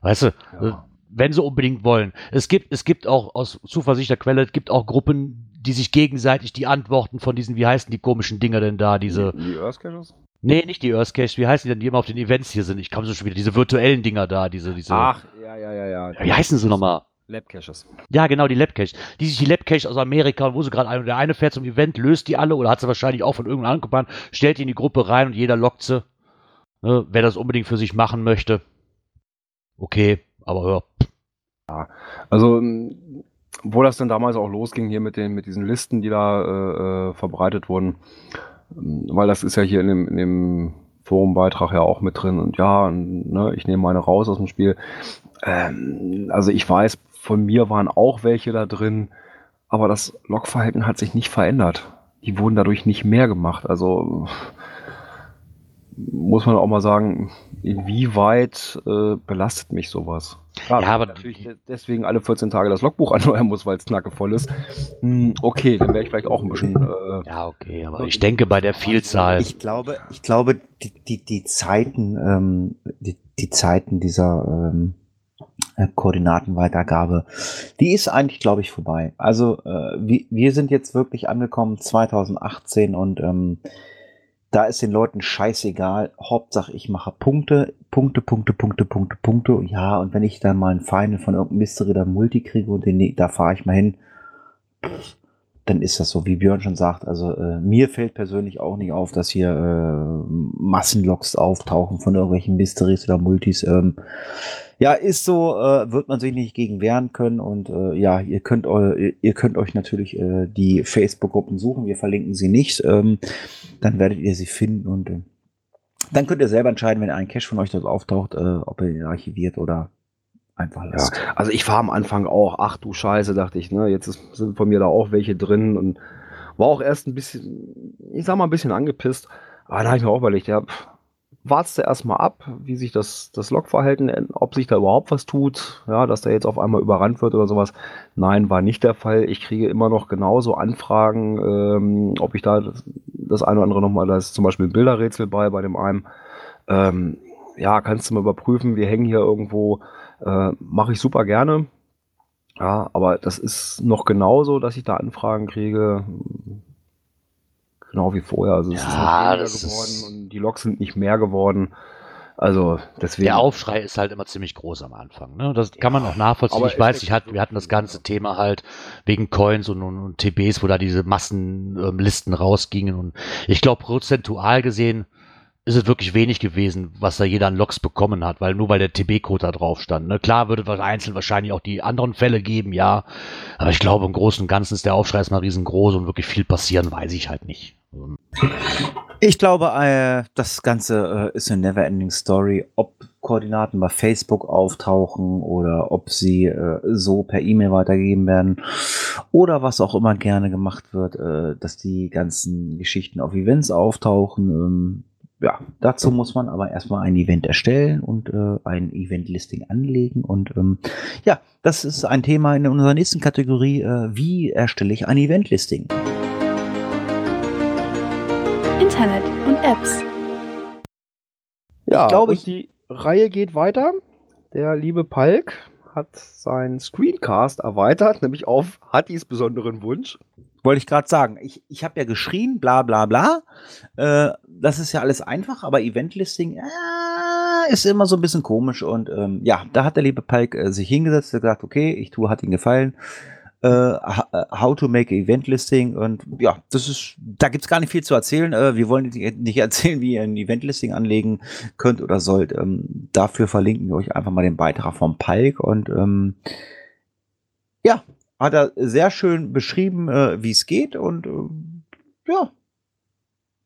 Weißt du, ja. wenn sie unbedingt wollen. Es gibt, es gibt auch aus Zuversicht der Quelle, es gibt auch Gruppen, die sich gegenseitig die Antworten von diesen, wie heißen die komischen Dinger denn da, diese. Die, die Earth Caches? Nee, nicht die Earth Cache, wie heißen die denn, die immer auf den Events hier sind? Ich komme so schon wieder, diese virtuellen Dinger da, diese, diese. Ach, ja, ja, ja, ja. Wie heißen sie nochmal? Lab-Caches. Ja, genau, die Lab-Caches. Die sich die Lab-Caches aus Amerika, wo sie gerade ein, der eine fährt zum Event, löst die alle oder hat sie wahrscheinlich auch von irgendeinem Kumpel, stellt die in die Gruppe rein und jeder lockt sie. Ne, wer das unbedingt für sich machen möchte. Okay, aber hör. Ja, also, wo das dann damals auch losging hier mit den, mit diesen Listen, die da äh, äh verbreitet wurden, weil das ist ja hier in dem, in dem Forumbeitrag ja auch mit drin und ja, ne, ich nehme meine raus aus dem Spiel. Ähm, also ich weiß, von mir waren auch welche da drin, aber das Logverhalten hat sich nicht verändert. Die wurden dadurch nicht mehr gemacht. Also muss man auch mal sagen, inwieweit äh, belastet mich sowas? Klar, ja, aber natürlich deswegen alle 14 Tage das Logbuch erneuern muss, weil es knackevoll ist. Hm, okay, dann wäre ich vielleicht auch ein bisschen. Äh, ja, okay, aber ich denke bei der Vielzahl. Ich glaube, ich glaube, die, die, die Zeiten, ähm, die, die Zeiten dieser ähm, äh, Koordinatenweitergabe, die ist eigentlich, glaube ich, vorbei. Also äh, wir, wir sind jetzt wirklich angekommen 2018 und ähm, da ist den Leuten scheißegal. Hauptsache, ich mache Punkte, Punkte, Punkte, Punkte, Punkte, Punkte. Ja, und wenn ich dann mal einen Final von irgendeinem Mystery oder Multi kriege und den, da fahre ich mal hin, dann ist das so, wie Björn schon sagt. Also äh, mir fällt persönlich auch nicht auf, dass hier äh, Massenlogs auftauchen von irgendwelchen Mysteries oder Multis. Ähm, ja, ist so, äh, wird man sich nicht gegen wehren können und äh, ja, ihr könnt, eu ihr könnt euch natürlich äh, die Facebook-Gruppen suchen. Wir verlinken sie nicht. Ähm, dann werdet ihr sie finden und äh, dann könnt ihr selber entscheiden, wenn ein Cache von euch dort auftaucht, äh, ob ihr ihn archiviert oder einfach lasst. Ja, also ich war am Anfang auch, ach du Scheiße, dachte ich, ne? Jetzt ist, sind von mir da auch welche drin und war auch erst ein bisschen, ich sag mal, ein bisschen angepisst. Aber da habe ich mir auch überlegt, ja, pff, wartest du erstmal ab, wie sich das, das Logverhalten, ob sich da überhaupt was tut, ja, dass der jetzt auf einmal überrannt wird oder sowas. Nein, war nicht der Fall. Ich kriege immer noch genauso Anfragen, ähm, ob ich da das, das eine oder andere nochmal, da ist zum Beispiel ein Bilderrätsel bei, bei dem einen. Ähm, ja, kannst du mal überprüfen, wir hängen hier irgendwo, äh, mache ich super gerne. Ja, aber das ist noch genauso, dass ich da Anfragen kriege, genau wie vorher. Also es Ja, ist nicht weniger geworden und die Loks sind nicht mehr geworden. Also deswegen. Der Aufschrei ist halt immer ziemlich groß am Anfang. Ne? Das kann man auch nachvollziehen. aber Ich weiß, ich hatte, wir hatten das ganze Thema halt wegen Coins und, und, und TBs, wo da diese Massenlisten rausgingen. Und ich glaube, prozentual gesehen ist es wirklich wenig gewesen, was da jeder an Loks bekommen hat, weil nur weil der TB-Code da drauf stand. Ne? Klar würde es einzeln wahrscheinlich auch die anderen Fälle geben, ja. Aber ich glaube, im Großen und Ganzen ist der Aufschrei erstmal riesengroß und wirklich viel passieren, weiß ich halt nicht. Ich glaube, äh, das Ganze äh, ist eine never-ending Story. Ob Koordinaten bei Facebook auftauchen oder ob sie äh, so per E-Mail weitergegeben werden oder was auch immer gerne gemacht wird, dass die ganzen Geschichten auf Events auftauchen. Ähm, ja, dazu muss man aber erstmal ein Event erstellen und ein Event-Listing anlegen. Und ähm, ja, das ist ein Thema in unserer nächsten Kategorie. Wie erstelle ich ein Event-Listing? Internet und Apps. Ja, Ich glaube, die Reihe geht weiter. Der liebe Palk hat seinen Screencast erweitert, nämlich auf Hattis besonderen Wunsch. Wollte ich gerade sagen. Ich, ich habe ja geschrien, bla bla bla. Äh, das ist ja alles einfach, aber Eventlisting äh, ist immer so ein bisschen komisch. Und ähm, ja, da hat der liebe Palk äh, sich hingesetzt und gesagt, okay, ich tue, hat ihm gefallen. Äh, äh, how to make a Eventlisting und ja, das ist, da gibt's gar nicht viel zu erzählen. Äh, wir wollen nicht erzählen, wie ihr ein Eventlisting anlegen könnt oder sollt. Ähm, dafür verlinken wir euch einfach mal den Beitrag vom Palk und ähm, ja, hat er sehr schön beschrieben, äh, wie es geht und ähm, ja,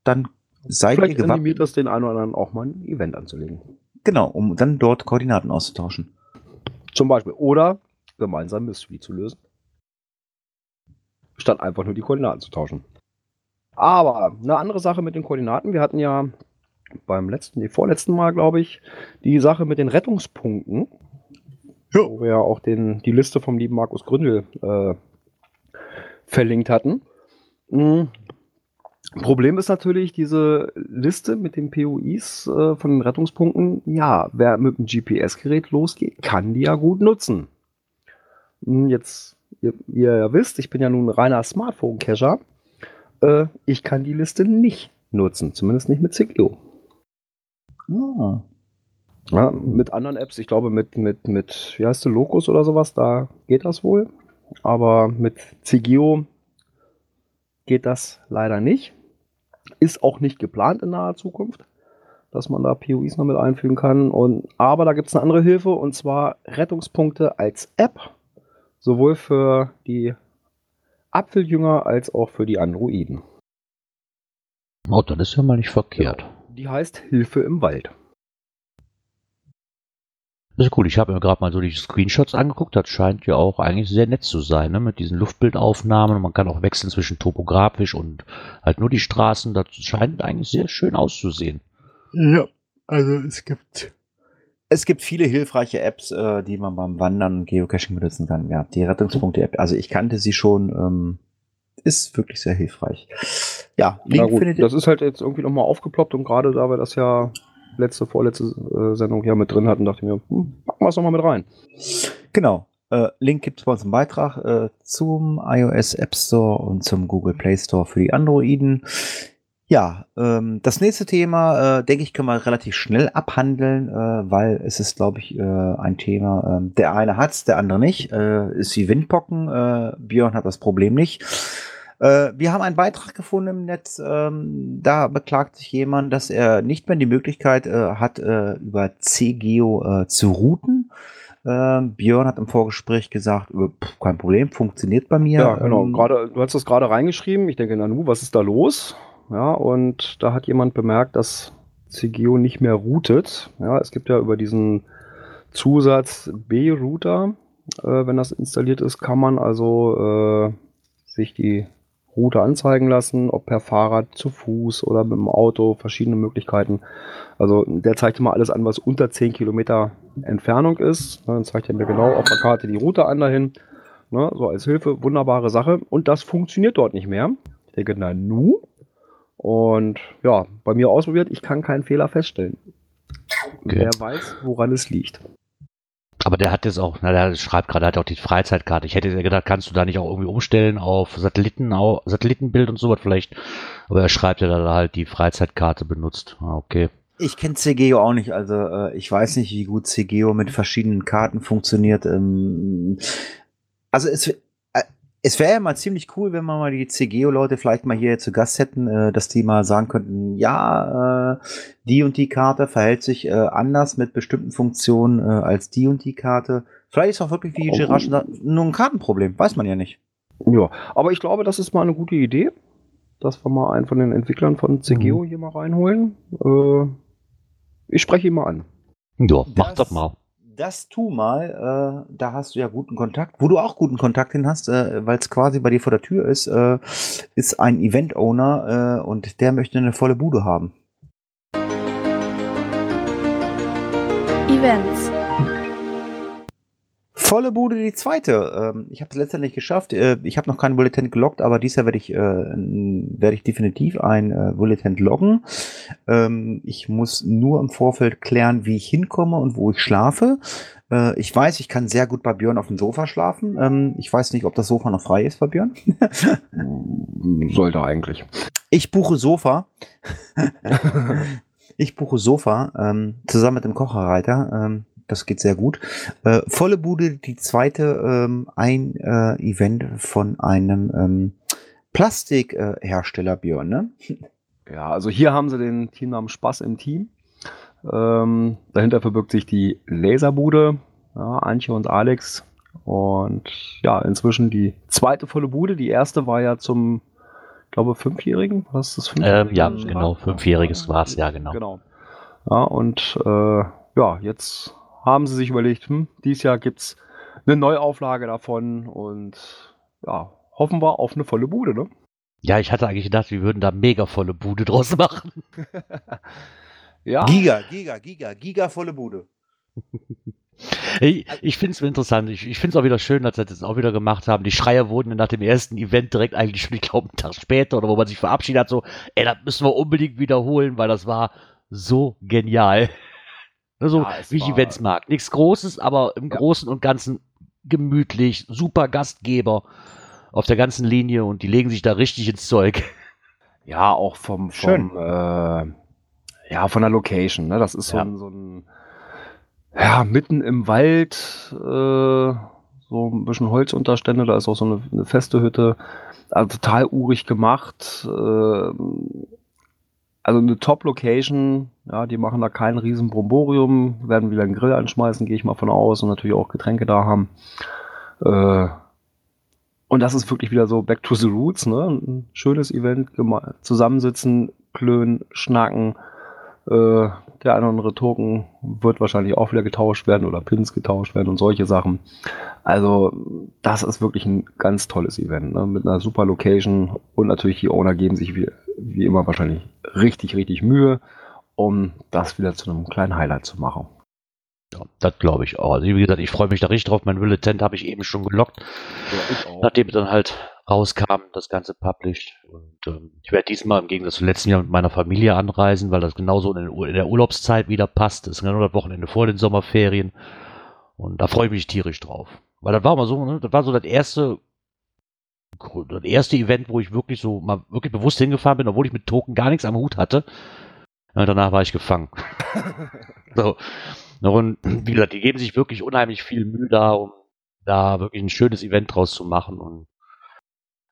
dann seid ihr Vielleicht gewappnet. animiert das den einen oder anderen auch mal ein Event anzulegen. Genau, um dann dort Koordinaten auszutauschen. Zum Beispiel. Oder gemeinsam Mystery zu lösen. Statt einfach nur die Koordinaten zu tauschen. Aber eine andere Sache mit den Koordinaten. Wir hatten ja beim letzten, nee, vorletzten Mal, glaube ich, die Sache mit den Rettungspunkten. Wo wir ja auch den, die Liste vom lieben Markus Gründel äh, verlinkt hatten. Mm. Problem ist natürlich diese Liste mit den POIs äh, von den Rettungspunkten. Ja, wer mit dem GPS-Gerät losgeht, kann die ja gut nutzen. Hm, Jetzt, ihr, ihr ja wisst, ich bin ja nun ein reiner Smartphone-Cacher. Äh, ich kann die Liste nicht nutzen, zumindest nicht mit CGO. Ah. Ja, mit anderen Apps, ich glaube mit, mit, mit, wie heißt du, Locus oder sowas, da geht das wohl. Aber mit CGO geht das leider nicht. Ist auch nicht geplant in naher Zukunft, dass man da POIs noch mit einfügen kann. Und, aber da gibt es eine andere Hilfe und zwar Rettungspunkte als App. Sowohl für die Apfeljünger als auch für die Androiden. Oh, das ist ja mal nicht verkehrt. Die heißt Hilfe im Wald. Das ist cool. Ich habe mir gerade mal so die Screenshots angeguckt. Das scheint ja auch eigentlich sehr nett zu sein, ne? mit diesen Luftbildaufnahmen. Man kann auch wechseln zwischen topografisch und halt nur die Straßen. Das scheint eigentlich sehr schön auszusehen. Ja, also es gibt. Es gibt viele hilfreiche Apps, äh, die man beim Wandern und Geocaching benutzen kann. Ja, die Rettungspunkte-App, also ich kannte sie schon, ähm, ist wirklich sehr hilfreich. Ja, Link gut, findet ihr. das ist halt jetzt irgendwie nochmal aufgeploppt und gerade da wir das ja letzte, vorletzte äh, Sendung hier mit drin hatten, dachte ich mir, hm, packen wir es nochmal mit rein. Genau. Äh, Link gibt es bei uns im Beitrag äh, zum iOS App Store und zum Google Play Store für die Androiden. Ja, ähm, das nächste Thema, äh, denke ich, können wir relativ schnell abhandeln, äh, weil es ist, glaube ich, äh, ein Thema, äh, der eine hat's, der andere nicht. Äh, ist wie Windpocken. Äh, Björn hat das Problem nicht. Äh, wir haben einen Beitrag gefunden im Netz. Ähm, da beklagt sich jemand, dass er nicht mehr die Möglichkeit äh, hat, äh, über CGeo äh, zu routen. Ähm, Björn hat im Vorgespräch gesagt, pff, kein Problem, funktioniert bei mir. Ja, genau. Ähm, Gerade, du hast das gerade reingeschrieben. Ich denke, Nanu, was ist da los? Ja, und da hat jemand bemerkt, dass CGO nicht mehr routet. Ja, es gibt ja über diesen Zusatz B-Router, äh, wenn das installiert ist, kann man also äh, sich die Route anzeigen lassen, ob per Fahrrad, zu Fuß oder mit dem Auto, verschiedene Möglichkeiten. Also der zeigt immer alles an, was unter 10 Kilometer Entfernung ist. Dann zeigt er mir genau auf der Karte die Route an dahin. Ne, so als Hilfe, wunderbare Sache. Und das funktioniert dort nicht mehr. Ich denke, na nu. Und ja, bei mir ausprobiert, ich kann keinen Fehler feststellen. Okay. Wer weiß, woran es liegt. Aber der hat jetzt auch, na, der schreibt gerade, er hat auch die Freizeitkarte. Ich hätte gedacht, kannst du da nicht auch irgendwie umstellen auf Satelliten, au- Satellitenbild und sowas vielleicht. Aber er schreibt ja, er halt die Freizeitkarte benutzt. Ah, okay. Ich kenne CGO auch nicht, also äh, ich weiß nicht, wie gut CGO mit verschiedenen Karten funktioniert. Ähm, also es, es wäre ja mal ziemlich cool, wenn wir mal die CGO-Leute vielleicht mal hier zu Gast hätten, äh, dass die mal sagen könnten, ja, äh, die und die Karte verhält sich äh, anders mit bestimmten Funktionen äh, als die und die Karte. Vielleicht ist auch wirklich, wie Oh. Gerard schon sagt, nur ein Kartenproblem, weiß man ja nicht. Ja, aber ich glaube, das ist mal eine gute Idee, dass wir mal einen von den Entwicklern von CGO hier mal reinholen. Äh, ich spreche ihn mal an. Ja, mach Das- doch mal. Das tu mal, äh, da hast du ja guten Kontakt. Wo du auch guten Kontakt hin hast, äh, weil es quasi bei dir vor der Tür ist, äh, ist ein Event-Owner äh, und der möchte eine volle Bude haben. Events. Volle Bude die zweite. Ähm, ich habe es letztendlich geschafft. Äh, ich habe noch keinen Bulletin geloggt, aber dieses Jahr werde ich, äh, werde ich definitiv ein äh, Bulletin loggen. Ähm, ich muss nur im Vorfeld klären, wie ich hinkomme und wo ich schlafe. Äh, ich weiß, ich kann sehr gut bei Björn auf dem Sofa schlafen. Ähm, ich weiß nicht, ob das Sofa noch frei ist bei Björn. Sollte eigentlich. Ich buche Sofa. ich buche Sofa zusammen mit dem Kocherreiter. Das geht sehr gut. Äh, volle Bude, die zweite, ähm, ein äh, Event von einem ähm, Plastikhersteller, äh, Björn, ne? Ja, also hier haben sie den Teamnamen Spaß im Team. Ähm, dahinter verbirgt sich die Laserbude, ja, Antje und Alex. Und ja, inzwischen die zweite volle Bude. Die erste war ja zum, ich glaube, Fünfjährigen. Was ist das? Ähm, ja, genau. Fünfjähriges war's, ja, genau. Genau. Ja, und äh, ja, jetzt haben sie sich überlegt, hm, dieses Jahr gibt's eine Neuauflage davon und ja, hoffen wir auf eine volle Bude, ne? Ja, ich hatte eigentlich gedacht, wir würden da mega volle Bude draus machen. Ja. Giga, Giga, Giga, Giga volle Bude. Ich, ich finde es interessant. Ich, ich finde es auch wieder schön, dass sie das auch wieder gemacht haben. Die Schreier wurden nach dem ersten Event direkt eigentlich schon, ich glaube, einen Tag später oder wo man sich verabschiedet hat, so, ey, das müssen wir unbedingt wiederholen, weil das war so genial. Also, Ja, wie ich Events mag. Nichts Großes, aber im Ja. Großen und Ganzen gemütlich, super Gastgeber auf der ganzen Linie und die legen sich da richtig ins Zeug. Ja, auch vom, Schön. vom äh, ja, von der Location, ne? Das ist so Ja. ein, so ein ja, mitten im Wald, äh, so ein bisschen Holzunterstände, da ist auch so eine, eine feste Hütte. Also total urig gemacht. Äh, also eine Top-Location, ja, die machen da kein riesen Bromborium, werden wieder einen Grill anschmeißen, gehe ich mal von aus, und natürlich auch Getränke da haben. Äh, und das ist wirklich wieder so Back to the Roots, ne? Ein schönes Event, zusammensitzen, klönen, schnacken. Äh, der eine oder andere Token wird wahrscheinlich auch wieder getauscht werden oder Pins getauscht werden und solche Sachen. Also, das ist wirklich ein ganz tolles Event, ne? Mit einer super Location und natürlich die Owner geben sich wie, wie immer wahrscheinlich richtig, richtig Mühe, um das wieder zu einem kleinen Highlight zu machen. Ja, das glaube ich auch. Also, wie gesagt, ich freue mich da richtig drauf. Mein Bulletin habe ich eben schon gelockt. Ja, ich auch. nachdem es dann halt rauskam, das Ganze published. Und ähm, ich werde diesmal im Gegensatz zum letzten Jahr mit meiner Familie anreisen, weil das genauso in, in der Urlaubszeit wieder passt. Das ist genau das Wochenende vor den Sommerferien. Und da freue ich mich tierisch drauf. Weil das war mal so, ne? das war so das erste, das erste Event, wo ich wirklich so mal wirklich bewusst hingefahren bin, obwohl ich mit Token gar nichts am Hut hatte. Und danach war ich gefangen. so. Und wie gesagt, die geben sich wirklich unheimlich viel Mühe da, um da wirklich ein schönes Event draus zu machen. Und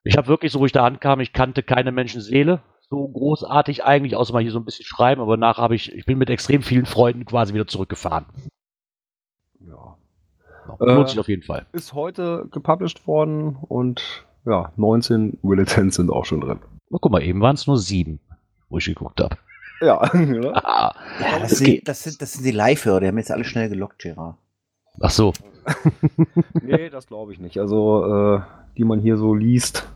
Ich habe wirklich, so wo ich da ankam, ich kannte keine Menschenseele. So großartig eigentlich, außer mal hier so ein bisschen schreiben, aber danach habe ich, ich bin mit extrem vielen Freunden quasi wieder zurückgefahren. Ja. Lohnt Äh, sich auf jeden Fall. Ist heute gepublished worden und ja, 19 Militants sind auch schon drin. Na, guck mal, eben waren es nur sieben, wo ich geguckt habe. Ja? Ah, Ja, das, sind, das, sind, das sind die Live-Hörer, die haben jetzt alle schnell gelockt, Gerard. ach so. nee, das glaube ich nicht. Also, äh, die man hier so liest.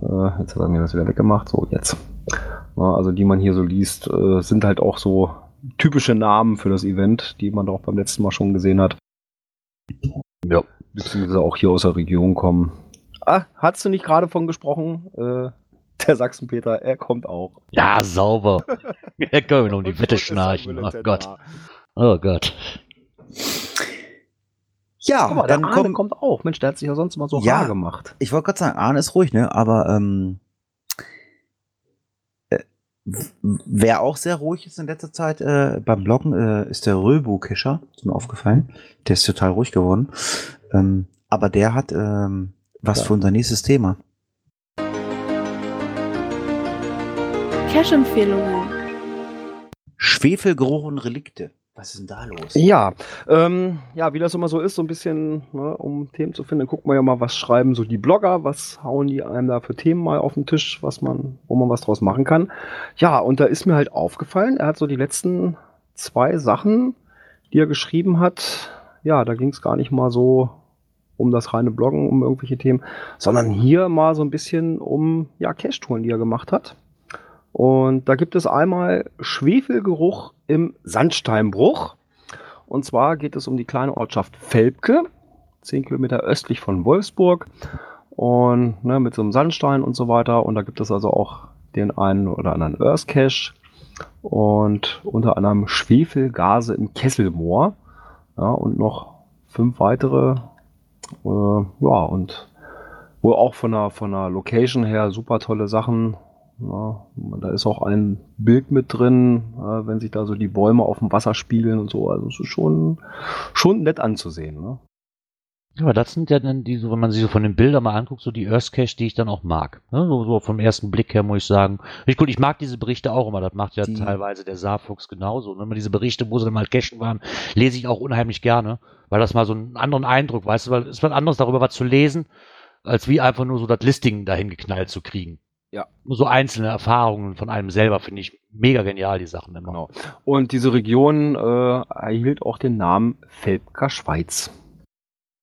Äh, jetzt hat er mir das wieder weggemacht. So, jetzt. Ja, also, die man hier so liest, äh, sind halt auch so typische Namen für das Event, die man doch beim letzten Mal schon gesehen hat. Ja. Beziehungsweise auch hier aus der Region kommen. Ah, hast du nicht gerade von gesprochen? Äh, der Sachsen-Peter, er kommt auch. Ja, sauber. Ja, können wir noch um die Wette schnarchen. Oh Gott. Oh Gott. Ja, Guck mal, dann der Arne kommt. kommt auch. Mensch, der hat sich ja sonst immer so Ja. rar gemacht. Ich wollte gerade sagen, Arne ist ruhig, ne? Aber ähm, äh, wer auch sehr ruhig ist in letzter Zeit äh, beim Bloggen, äh, ist der Röbu-Kescher. Ist mir aufgefallen. Der ist total ruhig geworden. Ähm, aber der hat ähm, was Ja. für unser nächstes Thema. Cash-Empfehlungen. Schwefelgeruch und Relikte. Was ist denn da los? Ja, ähm, ja, wie das immer so ist, so ein bisschen, ne, um Themen zu finden, guckt man ja mal, was schreiben so die Blogger, was hauen die einem da für Themen mal auf den Tisch, was man, wo man was draus machen kann. Ja, und da ist mir halt aufgefallen, er hat so die letzten zwei Sachen, die er geschrieben hat, ja, da ging es gar nicht mal so um das reine Bloggen, um irgendwelche Themen, sondern hier mal so ein bisschen um, ja, Cash-Touren, die er gemacht hat. Und da gibt es einmal Schwefelgeruch im Sandsteinbruch. Und zwar geht es um die kleine Ortschaft Velpke, 10 Kilometer östlich von Wolfsburg. Und ne, mit so einem Sandstein und so weiter. Und da gibt es also auch den einen oder anderen Earth Cache und unter anderem Schwefelgase im Kesselmoor. Ja, und noch fünf weitere. Äh, ja, und wohl auch von der, von der Location her super tolle Sachen. Ja, da ist auch ein Bild mit drin, äh, wenn sich da so die Bäume auf dem Wasser spiegeln und so. Also es ist schon, schon nett anzusehen. Ne? Ja, aber das sind ja dann die, so, wenn man sich so von den Bildern mal anguckt, so die Earth Cache, die ich dann auch mag. Ne? So, so vom ersten Blick her muss ich sagen. Ich, gut, ich mag diese Berichte auch immer. Das macht ja Die- teilweise der Saarfuchs genauso. Und wenn man diese Berichte, wo sie dann mal cachen waren, lese ich auch unheimlich gerne, weil das mal so einen anderen Eindruck, weißt du, weil es ist was anderes darüber was zu lesen, als wie einfach nur so das Listing dahin geknallt zu kriegen. Ja. Nur so einzelne Erfahrungen von einem selber finde ich mega genial, die Sachen immer. Genau. Und diese Region äh, erhielt auch den Namen Velpker Schweiz.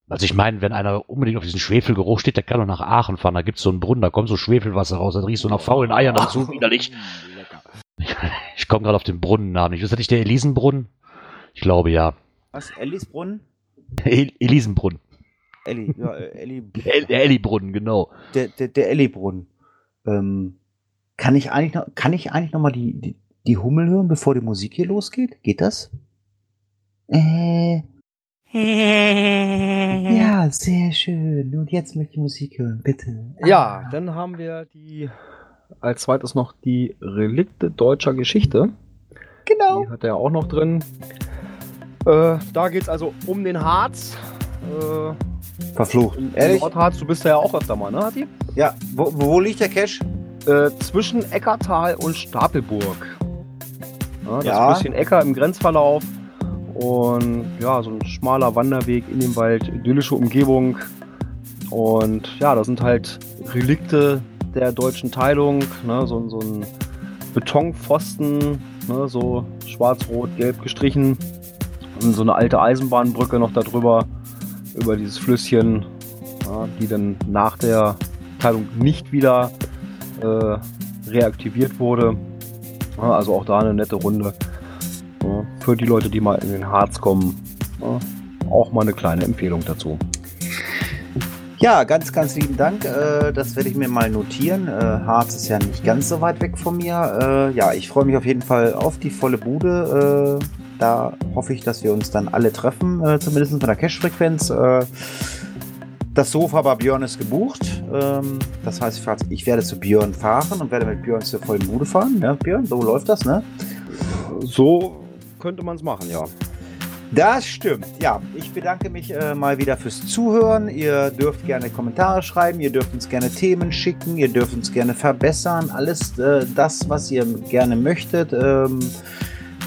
Also ich meine, wenn einer unbedingt auf diesen Schwefelgeruch steht, der kann doch nach Aachen fahren. Da gibt's so einen Brunnen, da kommt so Schwefelwasser raus, da riechst du nach faulen Eiern, das ist so widerlich. Ich komme gerade auf den Brunnennamen. nicht. Ist das nicht der Elisenbrunnen? Ich glaube ja. Was? Ellisbrunnen? El Elisenbrunnen. Elli, ja, äh, Elli, El der Ellibrunnen, genau. der, der, der Ellibrunnen. Ähm, kann ich eigentlich noch, kann ich eigentlich noch mal die, die, die Hummel hören, bevor die Musik hier losgeht? Geht das? Äh. Ja, sehr schön. Und jetzt möchte ich Musik hören, bitte. Ja, dann haben wir die als zweites noch die Relikte deutscher Geschichte. genau. Die hat er auch noch drin. Äh, da geht es also um den Harz. Äh, Verflucht. im Ehrlich? Nordharz, du bist ja auch öfter mal, ne, Hatti? Ja, wo, wo liegt der Cache? Äh, zwischen Eckertal und Stapelburg. Ja, das Ja. ist ein bisschen Ecker im Grenzverlauf. Und ja, so ein schmaler Wanderweg in den Wald, idyllische Umgebung. Und ja, da sind halt Relikte der deutschen Teilung, ne, so, so ein Betonpfosten, ne, so schwarz-rot-gelb gestrichen. Und so eine alte Eisenbahnbrücke noch darüber, über dieses Flüsschen, ja, die dann nach der Teilung nicht wieder äh, reaktiviert wurde. Ja, also auch da eine nette Runde. Ja, für die Leute, die mal in den Harz kommen, auch mal eine kleine Empfehlung dazu. Ja, ganz, ganz lieben Dank. Äh, das werde ich mir mal notieren. Äh, Harz ist ja nicht ganz so weit weg von mir. Äh, ja, ich freue mich auf jeden Fall auf die volle Bude. Da hoffe ich, dass wir uns dann alle treffen, äh, zumindest von der Cash-Frequenz. Äh, das Sofa bei Björn ist gebucht. Ähm, das heißt, ich werde zu Björn fahren und werde mit Björn zur vollen Bude fahren. Ja, Björn, so läuft das, ne? So könnte man es machen, ja. Das stimmt. Ja, ich bedanke mich äh, mal wieder fürs Zuhören. Ihr dürft gerne Kommentare schreiben, ihr dürft uns gerne Themen schicken, ihr dürft uns gerne verbessern. Alles äh, das, was ihr gerne möchtet, ähm,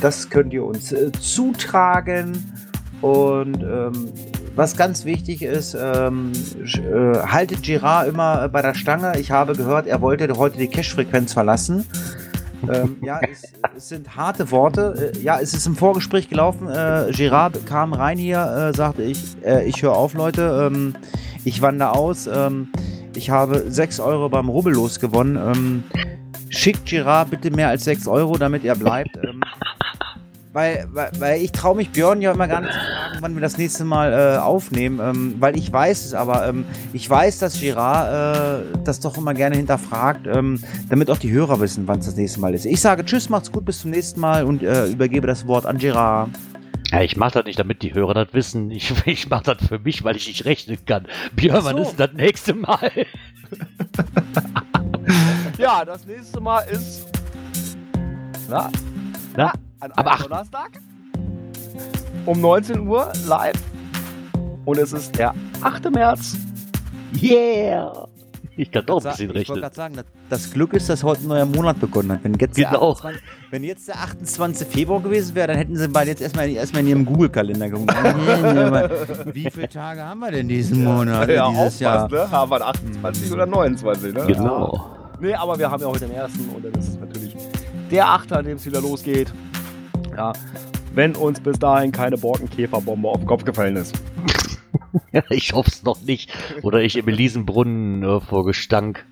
das könnt ihr uns äh, zutragen. Und ähm, was ganz wichtig ist, ähm, äh, haltet Girard immer bei der Stange. Ich habe gehört, er wollte heute die Cash-Frequenz verlassen. ähm, ja, es, es, sind harte Worte. Äh, ja, es ist im Vorgespräch gelaufen. Äh, Girard kam rein hier, äh, sagte ich, äh, ich höre auf, Leute. Ähm, ich wandere aus. Ähm, ich habe 6 Euro beim Rubbellos gewonnen. Ähm, schickt Girard bitte mehr als 6 Euro, damit er bleibt. Weil, weil, weil ich traue mich Björn ja immer gar nicht zu fragen, wann wir das nächste Mal äh, aufnehmen, ähm, weil ich weiß es, aber ähm, ich weiß, dass Girard äh, das doch immer gerne hinterfragt, ähm, damit auch die Hörer wissen, wann es das nächste Mal ist. Ich sage Tschüss, macht's gut, bis zum nächsten Mal und äh, übergebe das Wort an Girard. Ja, ich mache das nicht, damit die Hörer das wissen. Ich, ich mache das für mich, weil ich nicht rechnen kann. Björn, wann so. ist das nächste Mal? Ja, das nächste Mal ist. Na? Na? An 8.. Donnerstag. Um 19 Uhr live. Und es ist der 8. März. Yeah! Ich kann doch ein bisschen ich wollte rechnen. gerade sagen, das, Glück ist, dass heute ein neuer Monat begonnen hat. Wenn jetzt, Genau. der 28, wenn jetzt der 28. Februar gewesen wäre, dann hätten sie beide jetzt erstmal, erstmal in ihrem Google-Kalender geguckt. Wie viele Tage haben wir denn diesen Monat, ja, dieses Jahr? ne? Haben wir 28 oder 29, ne? Genau. Nee, aber wir haben ja heute den ersten und dann ist es natürlich der 8., an dem es wieder losgeht. Ja, wenn uns bis dahin keine Borkenkäferbombe auf den Kopf gefallen ist. Ich hoffe es noch nicht. Oder ich im Elisenbrunnen äh, vor Gestank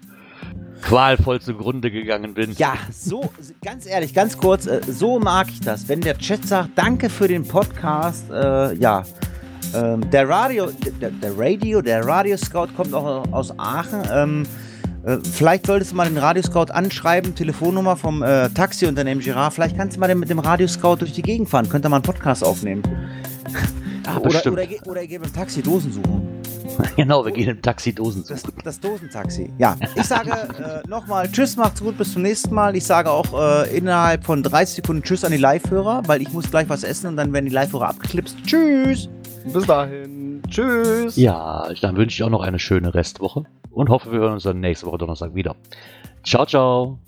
qualvoll zugrunde gegangen bin. Ja, so, ganz ehrlich, ganz kurz, äh, so mag ich das. Wenn der Chat sagt, danke für den Podcast, äh, ja. Ähm, der Radio, der, der Radio, der Radio Scout kommt auch aus Aachen. Ähm, äh, vielleicht solltest du mal den Radio Scout anschreiben, Telefonnummer vom äh, Taxiunternehmen Girard. Vielleicht kannst du mal mit dem Radio Scout durch die Gegend fahren. Könnt ihr mal einen Podcast aufnehmen. Ah, oder, oder, oder ihr geht mit dem Taxi Dosen suchen. genau, wir gehen im Taxi Dosen Das, suchen. das Dosentaxi. Ja, ich sage äh, nochmal Tschüss, macht's gut, bis zum nächsten Mal. Ich sage auch äh, innerhalb von 30 Sekunden Tschüss an die Live-Hörer, weil ich muss gleich was essen und dann werden die Live-Hörer abgeklipst. Tschüss! Bis dahin. Tschüss. Ja, dann wünsche ich auch noch eine schöne Restwoche und hoffe, wir hören uns dann nächste Woche Donnerstag wieder. Ciao, ciao.